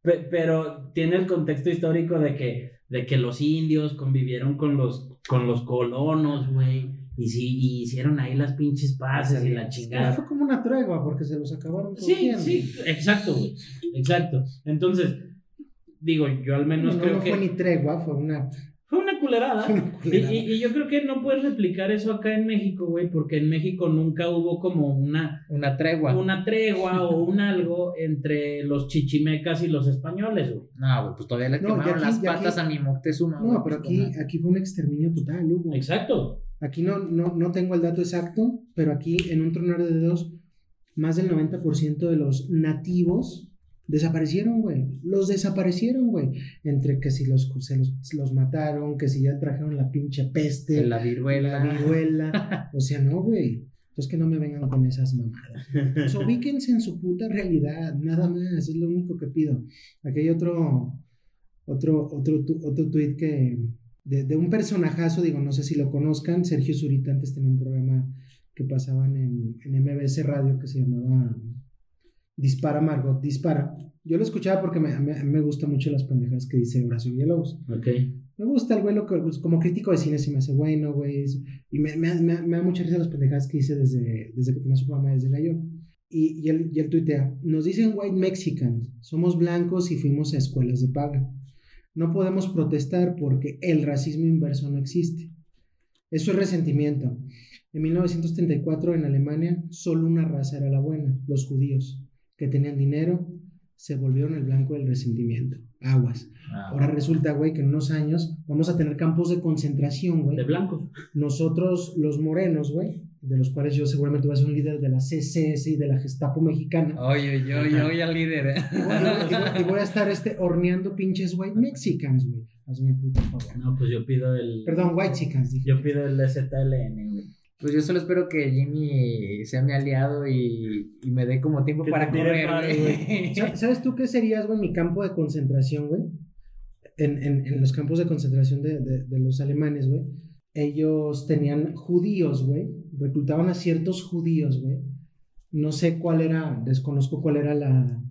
pe- Pero tiene el contexto histórico de que, de que los indios convivieron con los, con los colonos, güey. Y sí, y hicieron ahí las pinches paces y la chingada. fue como una tregua porque se los acabaron Sí, sí, exacto, güey. Exacto. Entonces, digo, yo al menos No, creo no que fue ni tregua, fue una. Fue una culerada. Fue una Y, culerada. y- y yo creo que no puedes replicar eso acá en México, güey, porque en México nunca hubo como una, Una tregua. una tregua o un algo entre los chichimecas y los españoles, güey. No, güey, pues todavía le No, quemaron aquí- las aquí- patas a mi Moctezuma. No, pero pues, aquí, aquí fue un exterminio total, Hugo. Exacto. Aquí no, no, no tengo el dato exacto, pero aquí en un tronar de dedos, más del 90% de los nativos desaparecieron, güey. Los desaparecieron, güey. Entre que si los, se los, los mataron, que si ya trajeron la pinche peste, La viruela. la viruela. O sea, no, güey. Entonces que no me vengan con esas mamadas. Pues ubíquense en su puta realidad, nada más, es lo único que pido. Aquí hay otro, otro, otro, tu- otro tweet que, de, de un personajazo, digo, no sé si lo conozcan, Sergio Zurita antes tenía un programa que pasaban en, en MBS Radio que se llamaba Dispara Margot, Dispara. Yo lo escuchaba porque me, mí me gustan mucho las pendejas que dice Horacio Villalobos. Ok. Me gusta el güey, lo que, pues, como crítico de cine se me hace bueno, güey. Y me, me, me, me da mucha risa las pendejadas que hice desde, desde que tenía su programa desde Gallón. Y, y, él, y él tuitea, nos dicen white Mexicans, somos blancos y fuimos a escuelas de paga. No podemos protestar porque el racismo inverso no existe. Eso es resentimiento. En 1934 en Alemania solo una raza era la buena, los judíos, que tenían dinero, se volvieron el blanco del resentimiento. Aguas. Ah, Ahora resulta, güey, que en unos años vamos a tener campos de concentración, güey. De blancos. Nosotros, los morenos, güey, de los cuales yo seguramente voy a ser un líder de la CSS y de la Gestapo mexicana. Oye, yo, yo, yo, al líder. ¿eh? Y voy, y voy- y voy a estar este, horneando pinches white mexicans, güey. Hazme puto favor. No, pues yo pido el. Perdón, white chicans, dije. Yo pido el ZLN, güey. Pues yo solo espero que Jimmy sea mi aliado y, y me dé como tiempo para correr, güey. ¿Sabes tú qué serías, güey, mi campo de concentración, güey? En, en, en los campos de concentración de, de, de los alemanes, güey. Ellos tenían judíos, güey. Reclutaban a ciertos judíos, güey. No sé cuál era, desconozco cuál era la,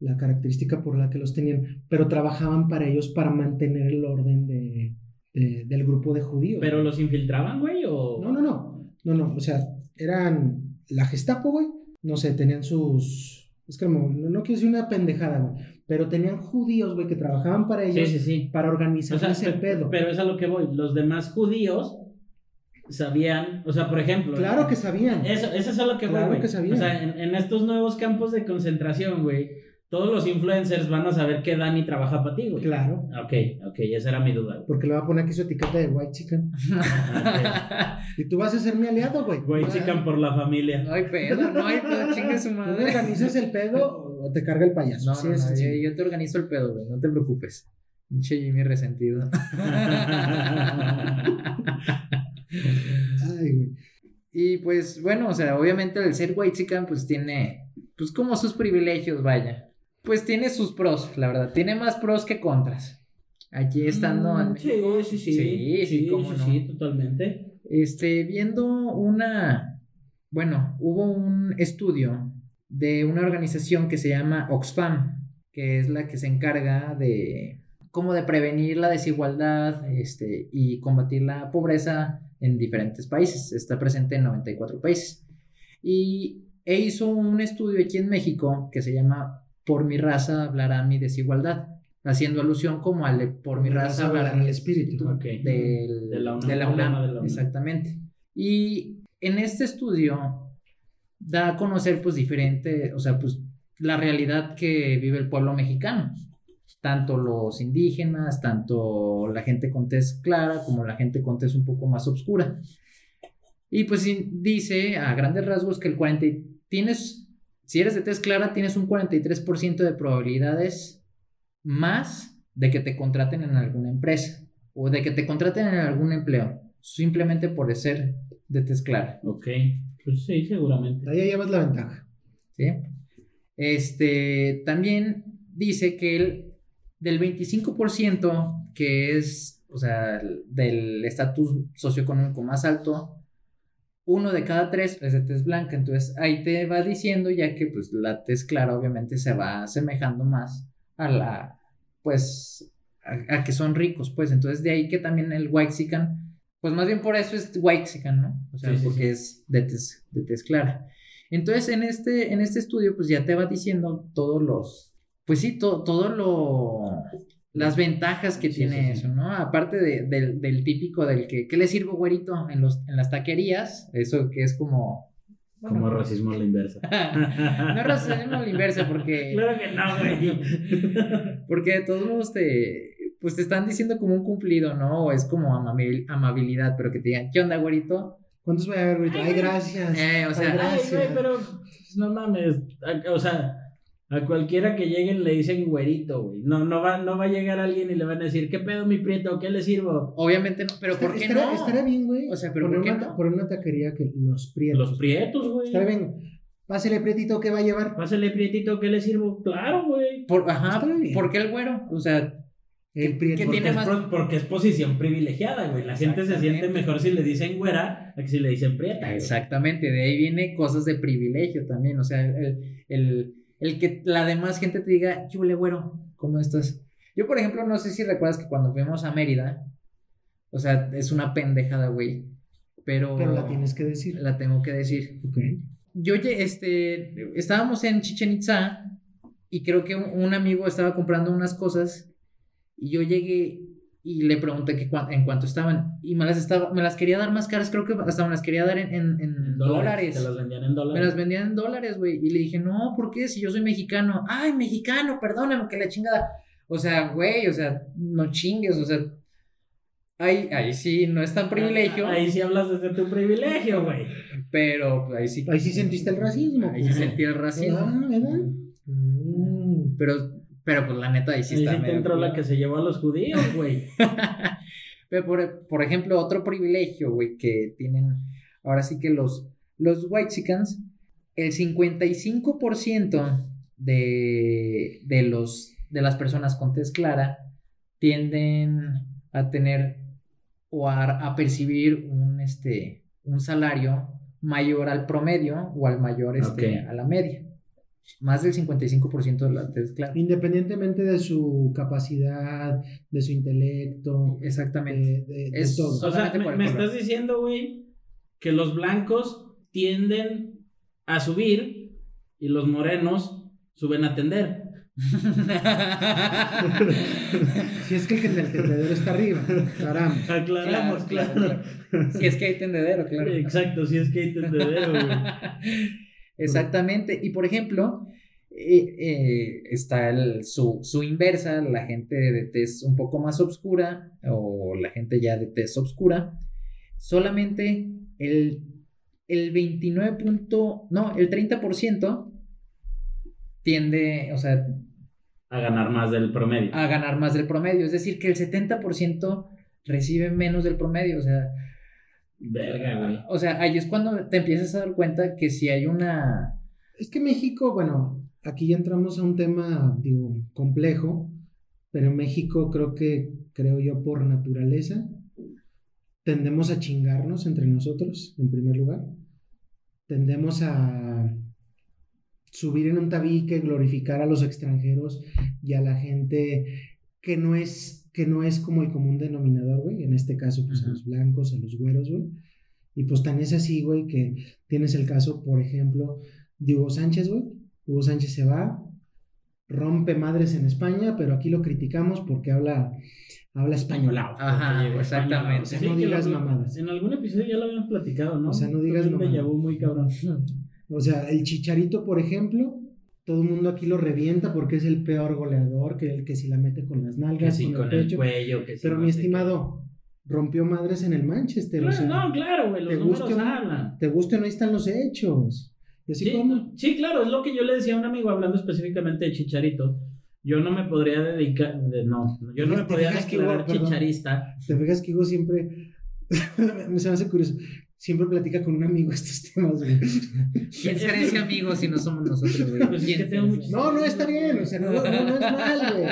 la característica por la que los tenían, pero trabajaban para ellos para mantener el orden de, de- del grupo de judíos. ¿Pero los infiltraban, güey? O... No, no, no. No, no. O sea, eran la Gestapo, güey. No sé, tenían sus. Es que no, no, quiero decir una pendejada, güey. Pero tenían judíos, güey, que trabajaban para Sí, ellos sí, sí. para O organizarles sea, el pe- pedo. pero es a lo que voy. Los demás judíos sabían, o sea, por ejemplo. claro que sabían. Eso, eso es a lo que voy, Claro que sabían. O sea, en, en estos nuevos campos de concentración, güey, todos los influencers van a saber que Dani trabaja para ti, güey. Claro. Ok, ok, esa era mi duda, güey. Porque le va a poner aquí su etiqueta de white chicken. Ok. Y tú vas a ser mi aliado, güey. Güey, chican por la familia. No hay pedo, no hay pedo, chingue su Tú madre. organizas el pedo o te carga el payaso. No, Así no, no, yo, yo te organizo el pedo, güey, no te preocupes. Pinche Jimmy resentido. Ay, güey. Y pues bueno, o sea, obviamente el ser white chican pues tiene, pues como sus privilegios, vaya. Pues tiene sus pros, la verdad. Tiene más pros que contras. Aquí estando en Mm, Sí, México. sí, sí. Sí, sí, cómo no. sí, totalmente. Este, viendo una, bueno, hubo un estudio de una organización que se llama Oxfam, que es la que se encarga de, como de prevenir la desigualdad, este, y combatir la pobreza en diferentes países. Está presente en 94 países. Y e hizo un estudio aquí en México que se llama Por mi raza hablará mi desigualdad, haciendo alusión como al de Por mi raza hablará mi el espíritu. Ok. del- De la UNAM, de la UNAM, de la UNAM. exactamente. Y en este estudio da a conocer pues diferente, o sea, pues la realidad que vive el pueblo mexicano, tanto los indígenas, tanto la gente con tez clara como la gente con tez un poco más oscura. Y pues dice a grandes rasgos que el 40 y- tienes si eres de tez clara tienes un 43% de probabilidades más de que te contraten en alguna empresa o de que te contraten en algún empleo, simplemente por ser de tez clara, Ok. Pues sí, seguramente. Ahí ya llevas la ventaja. ¿sí? Este, también dice que el, del 25% que es, o sea, del estatus socioeconómico más alto, uno de cada tres es de tez blanca, entonces ahí te va diciendo ya que pues la tez clara obviamente se va asemejando más a la, pues, a, a que son ricos, pues, entonces de ahí que también el Waxican, pues más bien por eso es Waxican, ¿no? O sea, Sí, sí, porque sí. es de tez, de tez clara. Entonces en este, en este estudio pues ya te va diciendo todos los, pues sí, to- todo lo, las ventajas que Sí, tiene sí, sí. eso, ¿no? Aparte de- del, del típico del que, ¿qué le sirvo, güerito? En, los, en las taquerías, eso que es como... Como racismo a la inversa. no racismo a la inversa, porque, Claro que no, güey. porque de todos modos te, pues te están diciendo como un cumplido, ¿no? O es como amabil- amabilidad, pero que te digan, ¿qué onda, güerito? ¿Cuántos va a haber ahorita? Ay, gracias. Eh, o sea, Ay, Ay, gracias. güey, pero pues, no mames. O sea, a cualquiera que lleguen le dicen güerito, güey. No, no, va, no va a llegar alguien y le van a decir, ¿qué pedo, mi prieto? ¿Qué le sirvo? Obviamente no, pero ¿por qué Estaría- no? Estaría bien, güey. O sea, pero poner ¿por qué una, no? poner una taquería que los prietos. Los prietos, güey. Estaría bien. Pásele, prietito, ¿qué va a llevar? Pásale, prietito, ¿qué le sirvo? Claro, güey. Por, ajá. ¿por qué el güero? O sea, El prieto. ¿Qué Porque tiene es, más- pro- porque es posición privilegiada, güey. La gente se siente mejor si le dicen güera a que si le dicen prieta. güey. Exactamente, de ahí viene cosas de privilegio también, o sea, el, el, el que la demás gente te diga, chule, güero, ¿cómo estás? Yo, por ejemplo, no sé si recuerdas que cuando fuimos a Mérida, o sea, es una pendejada, güey, pero... Pero la tienes que decir. La tengo que decir. Ok. Yo, este, estábamos en Chichen Itza y creo que un, un amigo estaba comprando unas cosas y yo llegué y le pregunté que cuán- en cuánto estaban y me las, estaba, me las quería dar más caras, creo que hasta me las quería dar en, en- en dólares. Te las vendían en Me dólares. las vendían en dólares, güey. Y le dije, no, ¿por qué? Si yo soy mexicano. Ay, mexicano, perdóname, que la chingada. O sea, güey, o sea, no chingues, o sea. Ahí, ahí sí, no es tan privilegio, Ahí sí hablas desde tu privilegio, güey. pero pues, ahí sí. Ahí sí sentiste el racismo. Ahí sí sentí el racismo. Ah, ¿verdad? Mm. Pero, pero pues la neta, ahí sí Ahí está. sí te entró la que se llevó a los judíos, güey. Pero por, por ejemplo, otro privilegio, güey, que tienen ahora sí que los, los white el 55% de, de, los, de las personas con tez clara tienden a tener o a, a percibir un, este, un salario mayor al promedio o al mayor este, a la media. Más del 55% de la tez clara. Independientemente de su capacidad, de su intelecto, Exactamente. de, de- de Es- todo. O sea, me, el me estás diciendo, güey, que los blancos tienden a subir y los morenos suben a tender. Si es que el que del tendedero está arriba. Caramba. Aclaramos, Claro, claro. claro, Si es que hay tendedero, claro. Exacto, si es que hay tendedero, güey. Exactamente. Y por ejemplo, eh, eh, está el- su, su inversa, la gente de tez un poco más oscura o la gente ya de tez oscura. Solamente el, el 29 punto, no, el 30% tiende, o sea, A ganar más del promedio. a ganar más del promedio. Es decir, que el 70% recibe menos del promedio. O sea, Verga, güey. o sea, ahí es cuando te empiezas a dar cuenta que si hay una... Es que México, bueno, aquí ya entramos a un tema, digo, complejo, pero en México creo que, creo yo, por naturaleza, tendemos a chingarnos entre nosotros, en primer lugar. Tendemos a subir en un tabique, glorificar a los extranjeros y a la gente que no es, que no es como el común denominador, güey. En este caso, pues a los blancos, a los güeros, güey. Y pues tan es así, güey, que tienes el caso, por ejemplo, de Hugo Sánchez, güey. Hugo Sánchez se va, rompe madres en España, pero aquí lo criticamos porque habla, habla españolado. Ajá, Llegó exactamente. O sea, Sí, no digas lo- mamadas. En algún episodio ya lo habíamos platicado, ¿no? O sea, no digas mamadas. muy cabrón. O sea, el Chicharito, por ejemplo, todo el mundo aquí lo revienta porque es el peor goleador, que el que si la mete con las Que nalgas, sí, con, con el el pecho. cuello, que sí. pero no mi qué. estimado, rompió madres en el Manchester. o Claro, sea, no, claro, güey, los ¿te números hablan. te guste o no, ahí están los hechos. Y así Sí, como... sí, claro, es lo que yo le decía a un amigo hablando específicamente de Chicharito. Yo no me podría dedicar, de- no, yo no me ¿Te podría que declarar perdón? chicharista. Te fijas que Hugo siempre... me se me hace curioso. Siempre platica con un amigo estos temas, güey. ¿Quién será ese amigo si no somos nosotros, güey? Pues es ¿Quién que? No, no, está bien, o sea, no, no, no es mal, güey.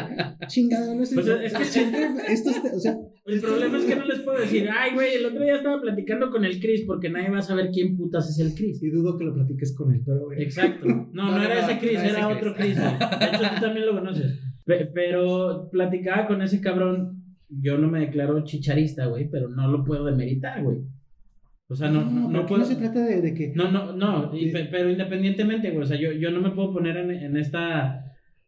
Chingado, no es Pues es que- siempre estos, te- o sea, El problema es que no les puedo decir, ay, güey, el otro día estaba platicando con el Chris porque nadie va a saber quién putas es el Chris. y dudo que lo platiques con él, pero bueno. Exacto. No, no, era ese Chris, ese era Chris. otro Chris. güey. De hecho, tú también lo conoces. Pe- pero platicaba con ese cabrón. Yo no me declaro chicharista, güey, pero no lo puedo demeritar, güey. O sea, no, no, no aquí puedo. no se trata de, de que No, no, no, y pero independientemente, güey, o sea, yo, yo no me puedo poner en, en esta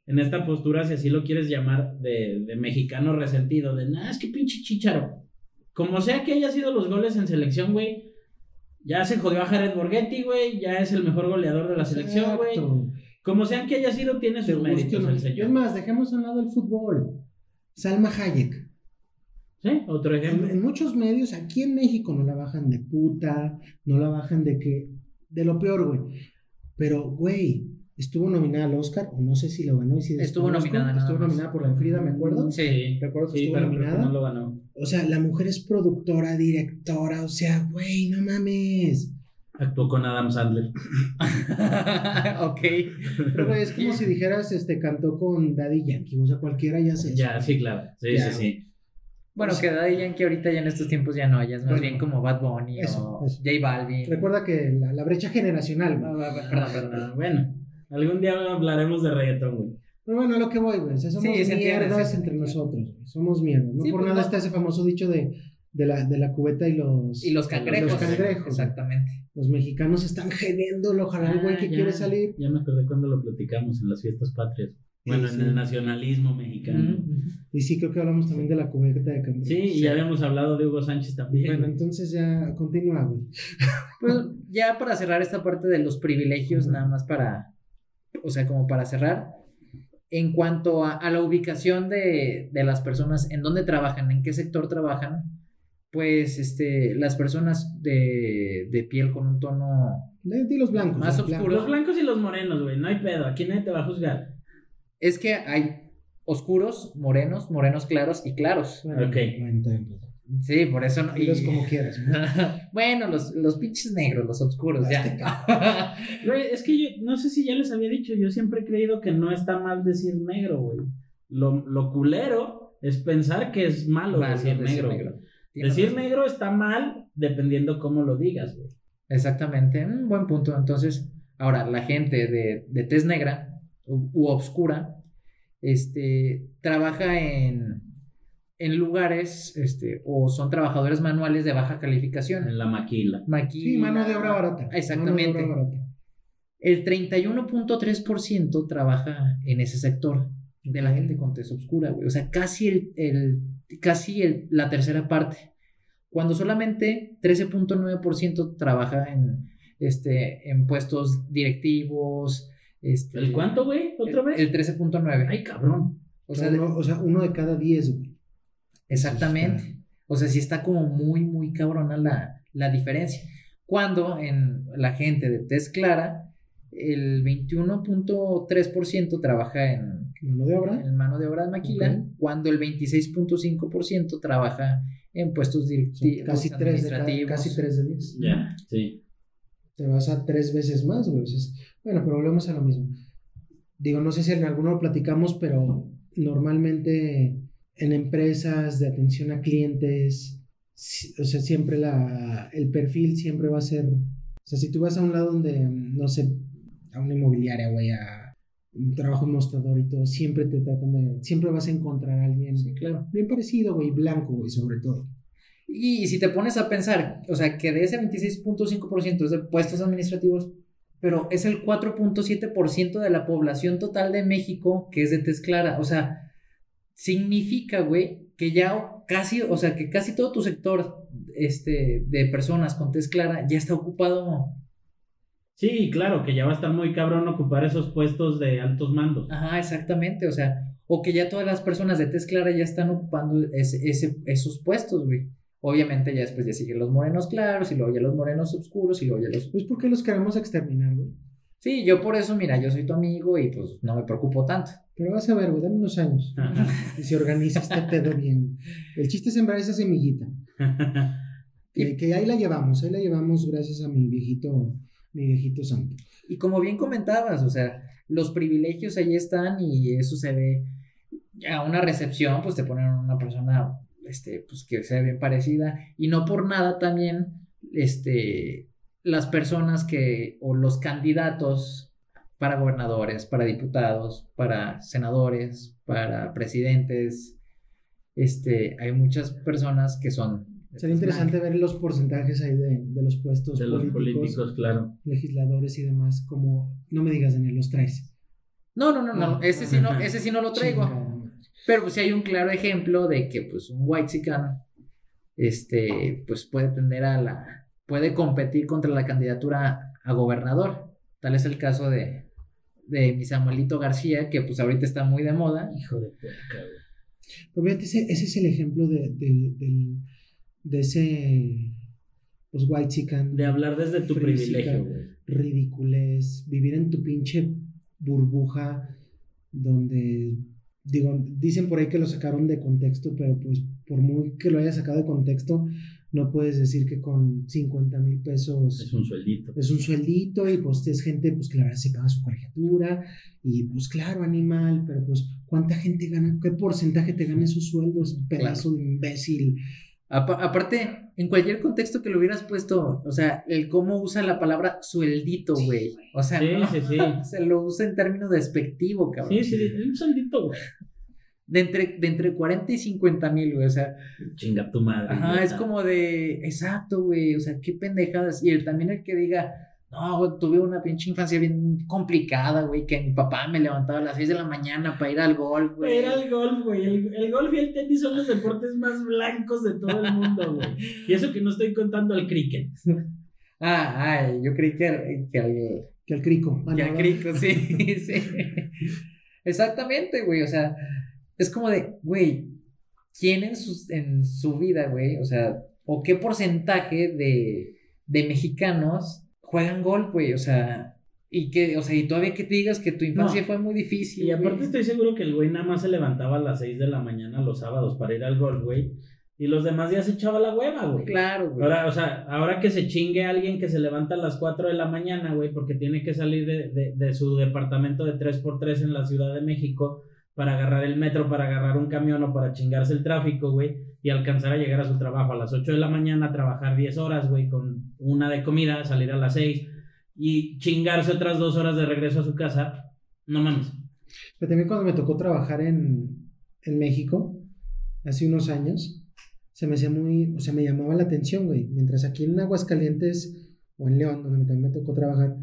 en esta postura, si así lo quieres llamar, de, de mexicano resentido, de nada, es que pinche chicharo. Como sea que haya sido los goles en selección, güey, ya se jodió a Jared Borghetti, güey, ya es el mejor goleador de la selección, güey. Como sean que haya sido, tiene sus méritos no. el Es señor. más, dejemos a un lado el fútbol. Salma Hayek. ¿Sí? Otro ejemplo. en muchos medios, aquí en México, no la bajan de puta, no la bajan de que. de lo peor, güey. Pero, güey, estuvo nominada al Oscar, o no sé si lo ganó. Y si Estuvo nominada nada Estuvo nominada por la de Frida, me acuerdo. Sí, Recuerdo que sí, estuvo pero creo que nominada. no lo ganó. O sea, la mujer es productora, directora, o sea, güey, no mames. Actuó con Adam Sandler. ok. Pero, güey, es como si dijeras, este, cantó con Daddy Yankee, o sea, cualquiera ya se. Ya, sí, claro. Sí, Ya, sí, sí. Bueno, que Daddy Yankee ahorita ya en estos tiempos ya no, ya es más Bueno, bien como Bad Bunny eso, o eso. J Balvin. Recuerda que la, la brecha generacional, Ah, güey. ah, ah, Perdón, perdón. Ah, bueno, algún día hablaremos de reggaetón, güey. Pero bueno, a lo que voy, güey. O sea, somos Sí, mierdas entre nosotros, güey. Somos mierdas. No Sí, por pues, nada no. está ese famoso dicho de, de, la, de la cubeta y los. Y los cangrejos. Los cangrejos. Exactamente. Los mexicanos están gediendo, ojalá el güey que Ah, ya, quiere salir. Ya me acordé cuando lo platicamos en las fiestas patrias. Bueno, Sí, en el nacionalismo mexicano. Y sí, creo que hablamos también de la cubeta de cangrejos. Sí, y ya habíamos hablado de Hugo Sánchez también. Bueno, entonces ya continúa, güey. Pues ya para cerrar esta parte de los privilegios, nada más para, o sea, como para cerrar, en cuanto a, a la ubicación de, de las personas, en dónde trabajan, en qué sector trabajan, pues este, las personas de, de piel con un tono, De, de los blancos. Más oscuro. los blancos y los morenos, güey, no hay pedo. Aquí nadie te va a juzgar. Es que hay oscuros, morenos, morenos claros y claros. Bueno, Ok. pues. Sí, por eso no. y- Dilos como quieras. bueno, los, los pinches negros, los oscuros, ya. Güey, es que yo no sé si ya les había dicho, yo siempre he creído que no está mal decir negro, güey. Lo, lo culero es pensar que es malo decir, decir negro. Decir razón. negro está mal dependiendo cómo lo digas, güey. Exactamente, un buen punto. Entonces, ahora, la gente de, de tez negra u, obscura, este, trabaja en, en lugares, este, o son trabajadores manuales de baja calificación. En la maquila. Maquila. Sí, mano de obra barata. Exactamente. Obra barata. El 31.3% trabaja en ese sector de la gente con tez oscura, güey. O sea, casi, el, el- casi el- la tercera parte. Cuando solamente 13.9% trabaja en, este, en puestos directivos. Este, ¿El cuánto, güey? ¿Otra vez? El 13.9. Ay, cabrón. O sea, uno, o sea, uno de cada diez, güey. Exactamente. O sea, sí está como muy, muy cabrona la, la diferencia. Cuando en la gente de tez clara, el 21.3% trabaja en, Mano de obra. en mano de obra de maquila, cuando el 26.5% trabaja en puestos directivos, casi tres, de cada- administrativos. casi tres de diez. Ya, sí. Te vas a tres veces más, güey. Bueno, pero volvemos a lo mismo. Digo, no sé si en alguno lo platicamos, pero normalmente en empresas de atención a clientes, o sea, siempre la, el perfil siempre va a ser, o sea, si tú vas a un lado donde, no sé, a una inmobiliaria, güey, a un trabajo en mostrador y todo, siempre te tratan de, siempre vas a encontrar a alguien Sí, claro. bien parecido, güey, blanco, güey, sobre todo. Y si te pones a pensar, o sea, que de ese 26.5% es de puestos administrativos, pero es el 4.7% de la población total de México que es de tez clara. O sea, significa, güey, que ya casi, o sea, que casi todo tu sector este, de personas con tez clara ya está ocupado. Sí, claro, que ya va a estar muy cabrón ocupar esos puestos de altos mandos. Ajá, exactamente, o sea, o que ya todas las personas de tez clara ya están ocupando ese, ese- esos puestos, güey. Obviamente ya después ya siguen los morenos claros y luego ya los morenos oscuros y luego ya los Pues porque los queremos exterminar, güey. Sí, yo por eso, mira, yo soy tu amigo y pues no me preocupo tanto. Pero vas a ver, güey, dame unos años. Ajá. Y se organiza este pedo bien. El chiste es sembrar esa semillita. Que, que ahí la llevamos, ahí la llevamos gracias a mi viejito, mi viejito santo. Y como bien comentabas, o sea, los privilegios ahí están y eso se ve a una recepción, pues te ponen una persona, este, pues que sea bien parecida y no por nada también, este, las personas que, o los candidatos para gobernadores, para diputados, para senadores, para presidentes, este, hay muchas personas que son... Sería interesante ver los porcentajes ahí de, de los puestos de los políticos, claro. legisladores y demás, como, no me digas, Daniel, los traes. No, no, no, no, ese sí no, ese sí no lo traigo. Pero pues sí hay un claro ejemplo de que pues un white este, pues puede tender a la, puede competir contra la candidatura a gobernador. Tal es el caso de, de mi Samuelito García, que pues ahorita está muy de moda. Hijo de. Pero fíjate, ese, ese es el ejemplo de, de, del- de ese pues white chican. De hablar desde tu privilegio, güey. ridiculez, vivir en tu pinche burbuja donde, digo, dicen por ahí que lo sacaron de contexto, pero pues por muy que lo haya sacado de contexto, no puedes decir que con 50 mil pesos Es un sueldito. es un sueldito y pues es gente pues que la verdad se paga su colegiatura y pues claro, animal, pero pues ¿cuánta gente gana? ¿Qué porcentaje te gana esos sueldos? Pedazo de imbécil. Apa- aparte, en cualquier contexto que lo hubieras puesto, o sea, el cómo usa la palabra sueldito, güey. O sea, Sí, no, sí, sí. se lo usa en términos despectivo, cabrón. Sí, sí, un sueldito, güey. De entre, de entre 40 y 50 mil, güey. O sea, Chinga tu madre. Ajá, es como de, exacto, güey, o sea, qué pendejadas. Y el, también el que diga, no, güey, tuve una pinche infancia bien complicada, güey, que mi papá me levantaba a las 6 de la mañana para ir al golf, güey. Era el golf, güey. El, el golf y el tenis son los deportes más blancos de todo el mundo, güey. Y eso que no estoy contando el cricket. Ah, ay, yo creí que, que al, Que al crico. Ah, que no, al no. crico, sí, sí. Exactamente, güey, o sea, es como de, güey, ¿quién en, sus, en su vida, güey, o sea, o qué porcentaje de, de mexicanos juegan golf, güey, o sea, y que, o sea, y todavía que te digas que tu infancia No. fue muy difícil. Y aparte güey. estoy seguro que el güey nada más se levantaba a las 6 de la mañana los sábados para ir al golf, güey. Y los demás días se echaba la hueva, güey. Claro, güey. Ahora, o sea, ahora que se chingue alguien que se levanta a las 4 de la mañana, güey, porque tiene que salir de, de, de su departamento de 3x3 en la Ciudad de México para agarrar el metro, para agarrar un camión o para chingarse el tráfico, güey, y alcanzar a llegar a su trabajo a las 8 de la mañana, trabajar 10 horas, güey, con una de comida, salir a las 6 y chingarse otras dos horas de regreso a su casa, no mames. Pero también cuando me tocó trabajar en, en México, hace unos años, se me hacía muy, o sea, me llamaba la atención, güey. Mientras aquí en Aguascalientes o en León, donde también me tocó trabajar,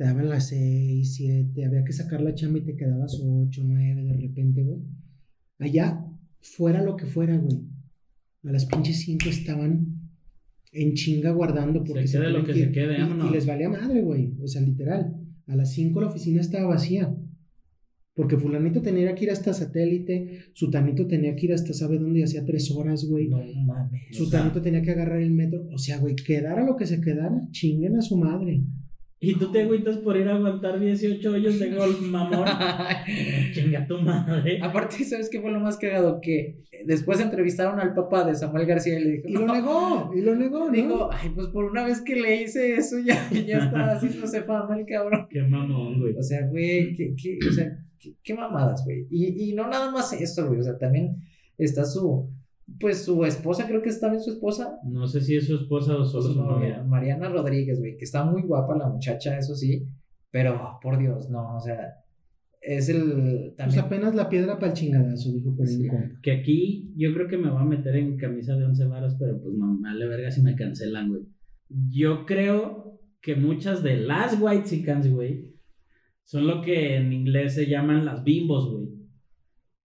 te daban las 6, 7, había que sacar la chamba y te quedabas 8, 9 de repente, güey. Allá, fuera lo que fuera, güey. A las pinches 5 estaban en chinga guardando porque Se quede tenían lo que se quede, Y- y, les valía madre, güey. O sea, literal. A las 5 la oficina estaba vacía. Porque fulanito tenía que ir hasta satélite, sutanito tenía que ir hasta sabe dónde y hacía tres horas, güey. No mames. Sutanito tenía que agarrar el metro. O sea, güey, quedara lo que se quedara, chinguen a su madre. Y tú te agüitas por ir a aguantar 18 hoyos de golf, mamón. Chinga tu madre. Aparte, ¿sabes qué fue lo más cagado? Que después entrevistaron al papá de Samuel García y le dijo, Y lo "No". negó, y lo negó, ¿no? Digo, ay, pues por una vez que le hice eso, ya, ya está haciéndose fama el cabrón. Qué mamón, güey. O sea, güey, qué, qué, o sea, qué, qué mamadas, güey. Y, y no nada más eso, güey. O sea, también está su, pues su esposa, creo que es también su esposa. No sé si es su esposa o solo su su novia. Mariana Rodríguez, güey, que está muy guapa la muchacha, eso sí. Pero, por Dios, no, o sea, es el. Pues También, apenas la piedra para el chingadazo, dijo por Sí. compa. Que aquí yo creo que me voy a meter en camisa de 11 varas, pero pues no, me vale verga si me cancelan, güey. Yo creo que muchas de las white chickens, güey, son lo que en inglés se llaman las bimbos, güey.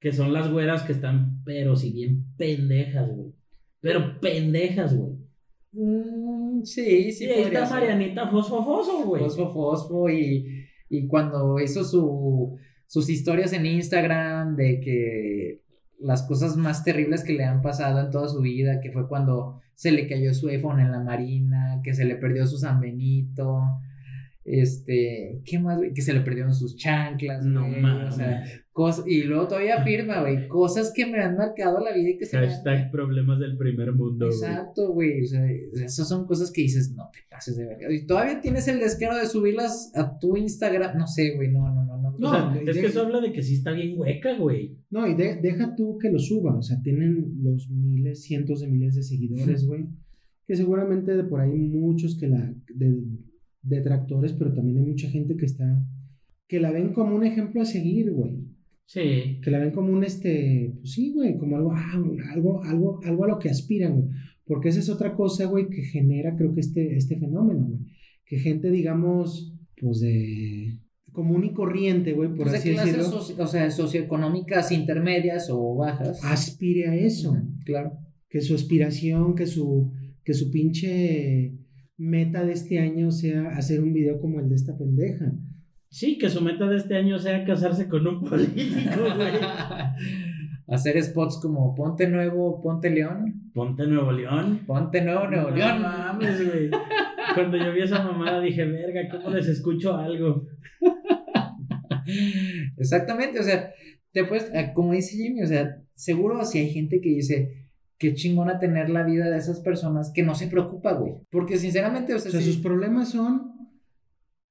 Que son las güeras que están, pero si bien pendejas, güey. Pero pendejas, güey. Mm, sí, sí, Sí, ahí está ser. Marianita Fosfo Fosfo, güey. Fosfo Fosfo y, y cuando hizo su, sus historias en Instagram de que las cosas más terribles que le han pasado en toda su vida, que fue cuando se le cayó su iPhone en la marina, que se le perdió su San Benito, este, ¿qué más, güey? Que se le perdieron sus chanclas, No güey, mames. o sea, cos- y luego todavía afirma, güey, cosas que me han marcado la vida y que se me han- Hashtag problemas del primer mundo, güey. Exacto, güey. O sea, esas son cosas que dices, no te pases de verga. Y todavía tienes el descaro de subirlas a tu Instagram. No sé, güey. No, no, no, no. No, o sea, y es de- que eso habla de que sí está bien hueca, güey. No, y de- deja tú que lo suba, o sea, tienen los miles, cientos de miles de seguidores, güey, que seguramente de por ahí muchos que la, de, detractores, pero también hay mucha gente que está, que la ven como un ejemplo a seguir, güey, Sí. que la ven como un, este, pues sí, güey, como algo, ah, algo, algo, algo a lo que aspiran, güey, porque esa es otra cosa, güey, que genera, creo que este, este fenómeno, güey, que gente, digamos, pues de, común y corriente, güey, por Pues de así clases decirlo, soci- o sea, socioeconómicas intermedias o bajas. aspire a eso. Claro. Que su aspiración, que su, que su pinche meta de este año sea hacer un video como el de esta pendeja. Sí, que su meta de este año sea casarse con un político, güey. Hacer spots como Ponte Nuevo, Ponte León. Ponte Nuevo León. Ponte Nuevo, Nuevo No León. mames, güey. Cuando yo vi esa mamada dije, verga, ¿cómo les escucho algo? Exactamente, o sea, te puedes, ah, como dice Jimmy, o sea, seguro si hay gente que dice, qué chingona tener la vida de esas personas que no se preocupa, güey. Porque sinceramente, o sea, O sea, sí- sus problemas son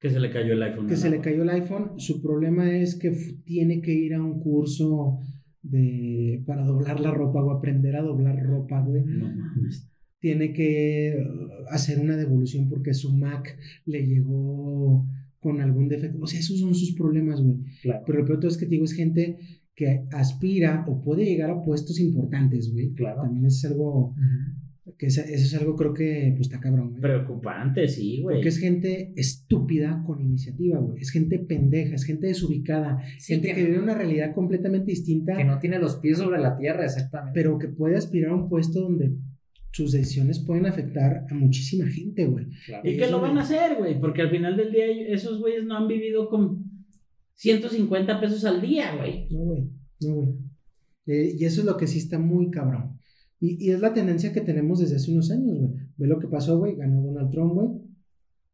Que se le cayó el iPhone. que se le cayó el iPhone. Su problema es que tiene que ir a un curso de para doblar la ropa o aprender a doblar ropa, güey. No mames. Tiene que uh, hacer una devolución porque su Mac le llegó con algún defecto. O sea, esos son sus problemas, güey. Claro, Pero lo peor de todo es que te digo, es gente que aspira o puede llegar a puestos importantes, güey. claro. También es algo, Ujú. que es- eso es algo creo que pues está cabrón, güey. Preocupante, sí, güey. Porque es gente estúpida con iniciativa, güey. Es gente pendeja, es gente desubicada, Sí, gente que- que, vive una realidad completamente distinta, Que no tiene los pies sobre la tierra, exactamente. pero que puede aspirar a un puesto donde sus decisiones pueden afectar a muchísima gente, güey. Claro. Y que Eso lo van a hacer, güey, porque al final del día esos güeyes no han vivido con 150 pesos al día, güey. No, güey. No, güey. Eh, y eso es lo que sí está muy cabrón. Y, y es la tendencia que tenemos desde hace unos años, güey. Ve lo que pasó, güey. Ganó Donald Trump, güey.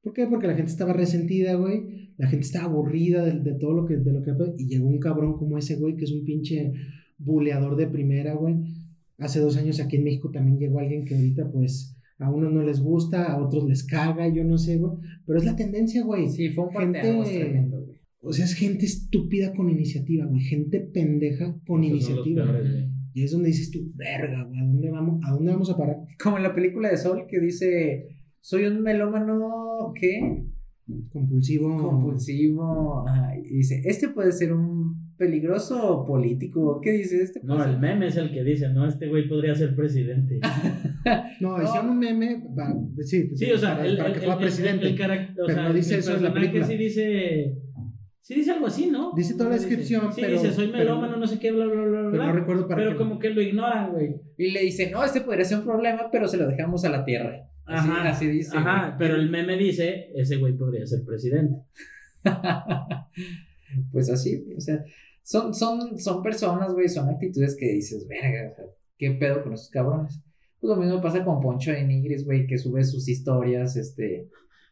¿Por qué? Porque la gente estaba resentida, güey. La gente estaba aburrida de, de todo lo que, de lo que... Y llegó un cabrón como ese, güey, que es un pinche buleador de primera, güey. Hace dos años aquí en México también llegó alguien que ahorita, pues, a unos no les gusta, a otros les caga, yo no sé, güey. Pero es la tendencia, güey. Sí, fue un Gente- tremendo. O sea, es gente estúpida con iniciativa, güey. Gente pendeja con Esos iniciativa. peores. Y es donde dices tú, verga, güey, ¿a dónde vamos, ¿a dónde vamos a parar? Como en la película de Sol que dice, soy un melómano, ¿qué? Compulsivo. Compulsivo. Ajá, y dice, este puede ser un peligroso político. ¿Qué dice este? No, el meme es el que dice, no, este güey podría ser presidente. No, No. hicieron un meme, va, sí, Sí, o sea, para, el, para el- que fuera el- presidente. o pero sea, no dice eso en la película. Sí dice, sí dice algo así, ¿no? Dice toda la descripción, Sí, pero- dice, soy pero- melómano, no sé qué, bla, bla, bla, pero bla. no recuerdo para Pero qué. como que lo ignoran, güey. Y le dice, no, este podría ser un problema, pero se lo dejamos a la tierra. Así, Ajá, así dice. Ajá, güey. pero el meme dice, ese güey podría ser presidente. pues así, o sea, son, son, son personas, güey, son actitudes que dices, verga, ¿qué pedo con esos cabrones? Pues lo mismo pasa con Poncho de Nigris, güey, que sube sus historias, este,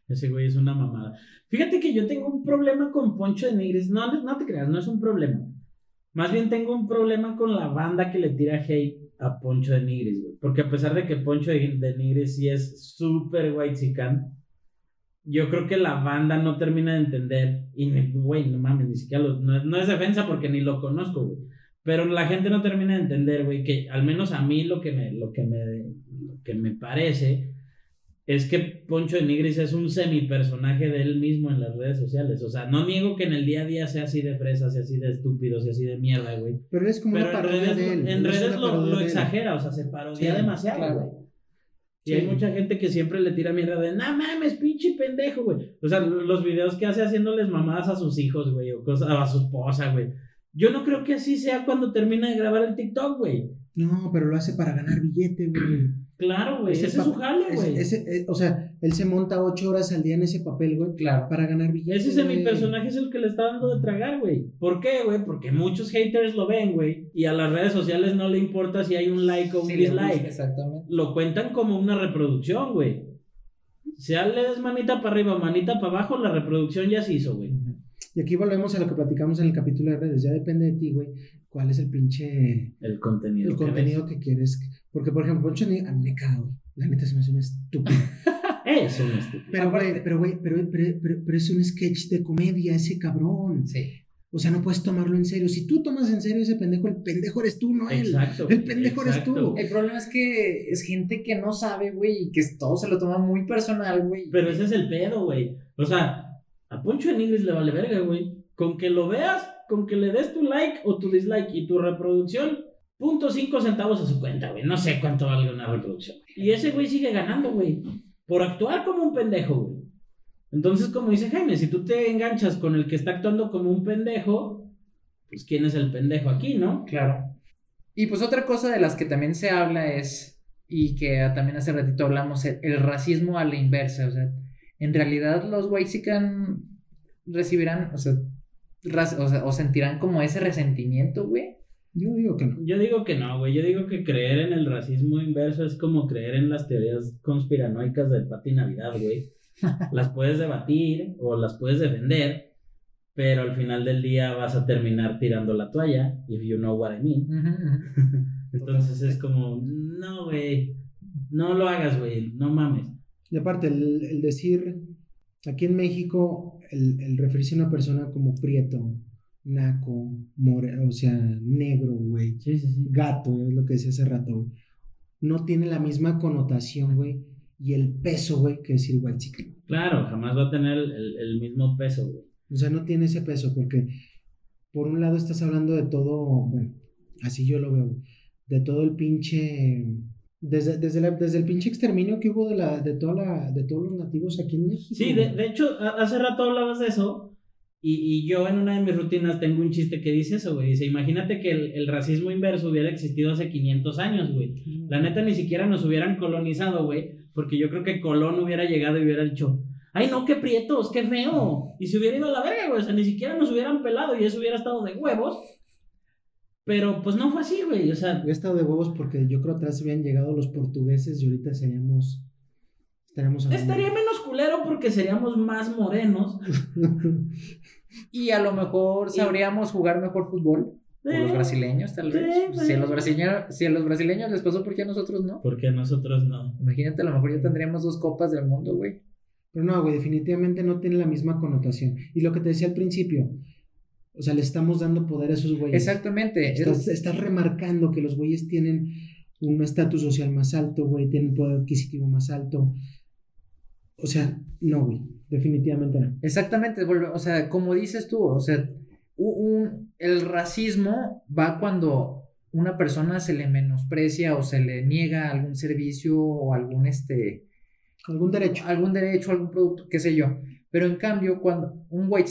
Ese güey es una mamada. Fíjate que yo tengo un problema con Poncho de Nigris. No, no, te creas, no es un problema. Más bien tengo un problema con la banda que le tira hate a Poncho de Nigris, güey. Porque a pesar de que Poncho de, de Nigris sí es súper white yo creo que la banda no termina de entender. Y, güey, no mames, ni siquiera no, no es defensa porque ni lo conozco, güey. Pero la gente no termina de entender, güey, que al menos a mí lo que me, lo que me, lo que me parece es que Poncho de Nigris es un semi-personaje de él mismo en las redes sociales. O sea, no niego que en el día a día sea así de fresa, sea así de estúpido, sea así de mierda, güey. Pero es como Pero una en parodia redes, de él. en él es redes lo, exagera, o sea, se parodia Sí, demasiado, claro. güey. Y Sí. hay mucha gente que siempre le tira mierda de, no mames, pinche pendejo, güey. O sea, los videos que hace haciéndoles mamadas a sus hijos, güey, o cosas, a su esposa, güey. Yo no creo que así sea cuando termina de grabar el TikTok, güey. No, pero lo hace para ganar billete, güey. Claro, güey. Ese, es su jale, güey. ese- eh, o sea, él se monta ocho horas al día en ese papel, güey, claro. para ganar billete. Ese es mi personaje, es el que le está dando de tragar, güey. ¿Por qué, güey? Porque muchos haters lo ven, güey. Y a las redes sociales no le importa si hay un like o un Sí, dislike. exactamente. Lo cuentan como una reproducción, güey. Sea le des manita para arriba, manita para abajo, la reproducción ya se hizo, güey. Y aquí volvemos a lo que platicamos en el capítulo de redes. Ya depende de ti, güey, cuál es el pinche El contenido. el que contenido que quieres. Porque, por ejemplo, Poncho Nigris, a mí me cago, güey. La neta se me hace una estúpida. es estúpido. Pero, güey, pero, güey, pero, pero, pero, pero es un sketch de comedia ese cabrón. Sí. O sea, no puedes tomarlo en serio. Si tú tomas en serio ese pendejo, el pendejo eres tú, no él. Exacto. El pendejo eres tú. El problema es que es gente que no sabe, güey, y que todo se lo toma muy personal, güey. Pero ese es el pedo, güey. O sea, a Poncho Nigris le vale verga, güey. Con que lo veas, con que le des tu like o tu dislike y tu reproducción, punto cinco centavos a su cuenta, güey. No sé cuánto vale una reproducción. Y ese güey sigue ganando, güey. Por actuar como un pendejo, güey. Entonces, como dice Jaime, si tú te enganchas con el que está actuando como un pendejo, pues quién es el pendejo aquí, ¿no? Claro. Y pues otra cosa de las que también se habla es, y que también hace ratito hablamos, el, racismo a la inversa. O sea, en realidad los Waxican recibirán, o sea, o sea, o sentirán como ese resentimiento, güey. Yo digo que no. Yo digo que no, güey. Yo digo que creer en el racismo inverso es como creer en las teorías conspiranoicas del Pati Navidad, güey. Las puedes debatir o las puedes defender, pero al final del día vas a terminar tirando la toalla, if you know what I mean. Entonces es como, no, güey, no lo hagas, güey, no mames. Y aparte, el, el decir, aquí en México, el, el referirse a una persona como prieto, naco, more, o sea, negro, güey, Sí, sí, sí. gato, es lo que decía hace rato, güey, no tiene la misma connotación, güey, y el peso, güey, que decir white chicken. Claro, jamás va a tener el, el- el mismo peso, güey. O sea, no tiene ese peso, porque por un lado estás hablando de todo, bueno, así yo lo veo, de todo el pinche. Desde, desde, la- desde el pinche exterminio que hubo de, la, de, toda la, de todos los nativos aquí en México. Sí, de, de hecho, hace rato hablabas de eso. Y, y yo en una de mis rutinas tengo un chiste que dice eso, güey. Dice, imagínate que el, el racismo inverso hubiera existido hace 500 años, güey. La neta ni siquiera nos hubieran colonizado, güey. Porque yo creo que Colón hubiera llegado y hubiera dicho, ay no, qué prietos, qué feo. Y se hubiera ido a la verga, güey. O sea, ni siquiera nos hubieran pelado y eso hubiera estado de huevos. Pero pues no fue así, güey. O sea, He estado de huevos porque yo creo atrás habían llegado los portugueses y ahorita seríamos. Estaríamos hablando- estaría menos culero porque seríamos más morenos. Y a lo mejor sabríamos jugar mejor fútbol. Por los brasileños, tal vez. Si a los brasileños, si a los brasileños les pasó, ¿por qué a nosotros no? Porque nosotros no. Imagínate, a lo mejor ya tendríamos dos copas del mundo, güey. Pero no, güey, definitivamente no tiene la misma connotación. Y lo que te decía al principio, o sea, le estamos dando poder a esos güeyes. Exactamente. es- Estás, estás remarcando que los güeyes tienen un estatus social más alto, güey, tienen poder adquisitivo más alto. O sea, no, güey, definitivamente no. Exactamente, o sea, como dices tú, o sea, un- el racismo va cuando una persona se le menosprecia o se le niega algún servicio o algún este Algún derecho. algún derecho, algún producto, qué sé yo. Pero en cambio, cuando un white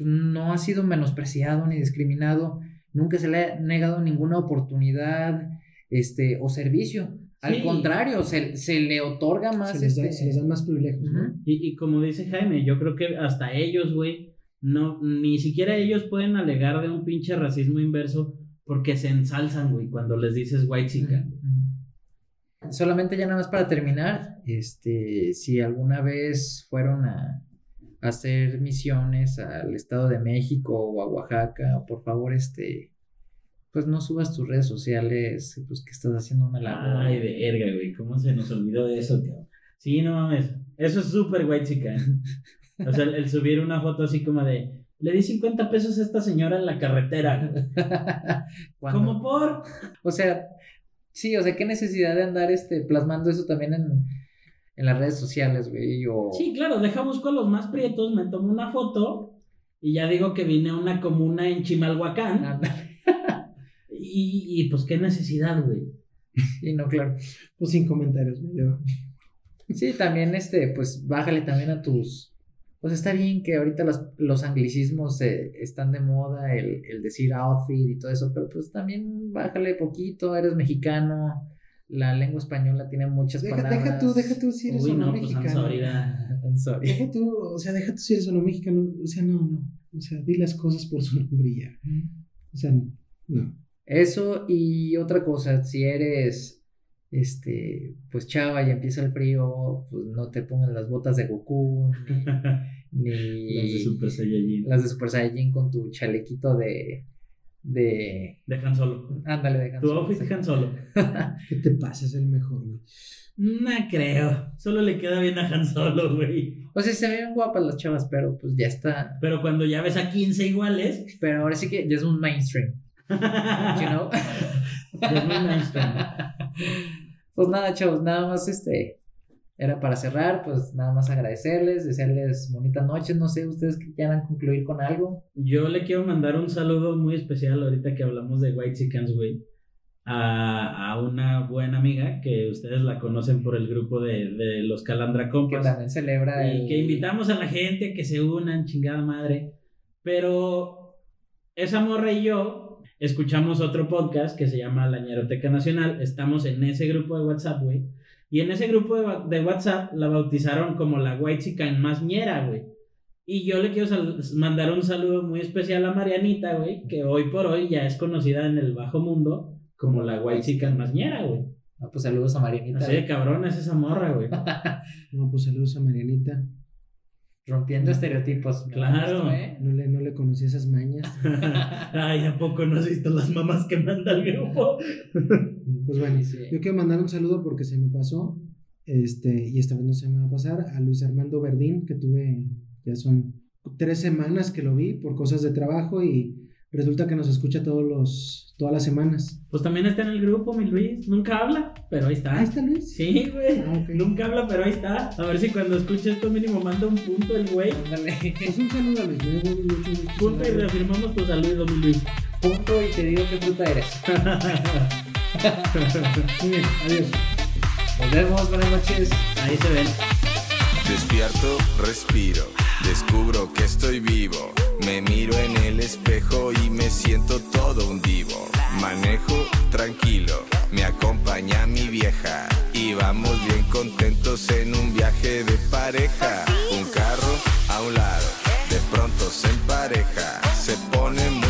no ha sido menospreciado ni discriminado, nunca se le ha negado ninguna oportunidad este, o servicio. Al Sí. contrario, se, se le otorga más. Se les, da- este, se les dan más privilegios. Y, y como dice Jaime, yo creo que hasta ellos, güey, no, ni siquiera ellos pueden alegar de un pinche racismo inverso porque se ensalzan, güey, cuando les dices white chica. Solamente ya nada más para terminar, este, si alguna vez fueron a hacer misiones al Estado de México o a Oaxaca, por favor, este, pues no subas tus redes sociales, pues que estás haciendo una labor. Ay, verga, güey, ¿cómo se nos olvidó de eso, cabrón? Sí, no mames, eso es súper white chica. O sea, el, el subir una foto así como de, le di 50 pesos a esta señora en la carretera. ¿Cómo por? O sea, sí, o sea, qué necesidad de andar este, plasmando eso también en, en las redes sociales, güey, o... Sí, claro, deja busco a los más prietos, me tomo una foto y ya digo que vine a una comuna en Chimalhuacán. Y, y pues qué necesidad, güey. Y no, claro. Pues sin comentarios, güey. yo- Sí, también, este, pues bájale también a tus. Pues está bien que ahorita los, los anglicismos eh, están de moda, el, el decir outfit y todo eso, pero pues también bájale poquito, eres mexicano, la lengua española tiene muchas Deja, palabras. deja tú, deja tú si eres Uy, o no, no, pues I'm mexicano. sorry. I'm sorry. Deja tú, o sea, deja tú si eres o no mexicano. O sea, no, no. O sea, di las cosas por su nombre ya. O sea, no. Eso y otra cosa, si eres, este, pues chava y empieza el frío, pues no te pongan las botas de Goku, ni, ni Los de Super Saiyajin. las de Super Saiyajin con tu chalequito de, de, Dejan solo. ándale, de Han Tu Solo, outfit sí. dejan solo. ¿Qué te pasa? Es el mejor, güey. No creo. Solo le queda bien a Han Solo, güey. O sea, se ven guapas las chavas, pero pues ya está. Pero cuando ya ves a 15 iguales. Pero ahora sí que ya es un mainstream, you know? Ya es muy mainstream. Pues nada, chavos, nada más este era para cerrar, pues nada más agradecerles, desearles bonitas noches, no sé, ustedes que quieran concluir con algo. Yo le quiero mandar un saludo muy especial ahorita que hablamos de White Chickens, güey. a, a una buena amiga que ustedes la conocen por el grupo de, de los Calandra Que Compas. también celebra Y el... que invitamos a la gente que se unan, chingada madre. Pero esa morra y yo escuchamos otro podcast que se llama La Ñeroteca Nacional. Estamos en ese grupo de WhatsApp, güey. Y en ese grupo de, de WhatsApp la bautizaron como la White Chican más ñera, güey. Y yo le quiero mandar un saludo muy especial a Marianita, güey, que hoy por hoy ya es conocida en el bajo mundo como la White Chican más ñera, güey. Ah, pues saludos a Marianita. De cabrón es esa morra, güey. No, pues saludos a Marianita. Rompiendo estereotipos. Claro. ¿eh? No le, no le conocí esas mañas. Ay, ¿a poco no has visto las mamás que manda el grupo? Pues bueno, sí. Yo quiero mandar un saludo porque se me pasó, este, y esta vez no se me va a pasar, a Luis Armando Verdín, que tuve, ya son tres semanas que lo vi por cosas de trabajo y resulta que nos escucha todos los, todas las semanas. Pues también está en el grupo, mi Luis. Nunca habla, pero ahí está. Ahí está Luis. Sí, güey. Ah, ok. Nunca habla, pero ahí está. A ver si cuando escuche esto mínimo manda un punto el güey. Ándale. Pues un saludo a Luis, Punto y reafirmamos tu saludo, mi Luis. Punto y te digo qué fruta eres. Muy bien, adiós. Nos vemos, buenas noches. Ahí se ven. Despierto, respiro, descubro que estoy vivo. Me miro en el espejo y me siento todo un divo. Manejo tranquilo, me acompaña mi vieja. Y vamos bien contentos en un viaje de pareja. Un carro a un lado, de pronto se empareja. Se pone muy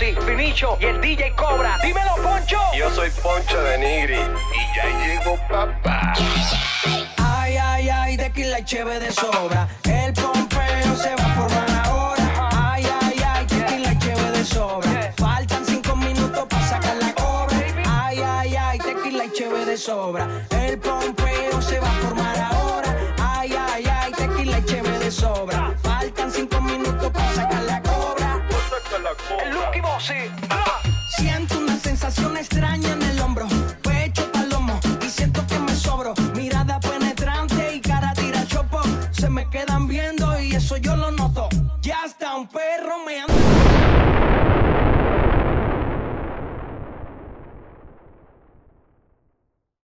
Vinicho y el DJ Cobra. ¡Dímelo, Poncho! Yo soy Poncho de Nigri y ya llegó papá. Ay, ay, ay, de que la cheve de sobra. El pompeo se va a formar ahora. Ay, ay, ay, de que la cheve de sobra. Faltan cinco minutos para sacar la cobra. Ay, ay, ay, tequila y cheve de sobra. El pompeo se va a formar ahora. Ay, ay, ay, tequila y cheve de sobra. Faltan cinco minutos para sacar la Lucky Bossy. Siento una sensación extraña en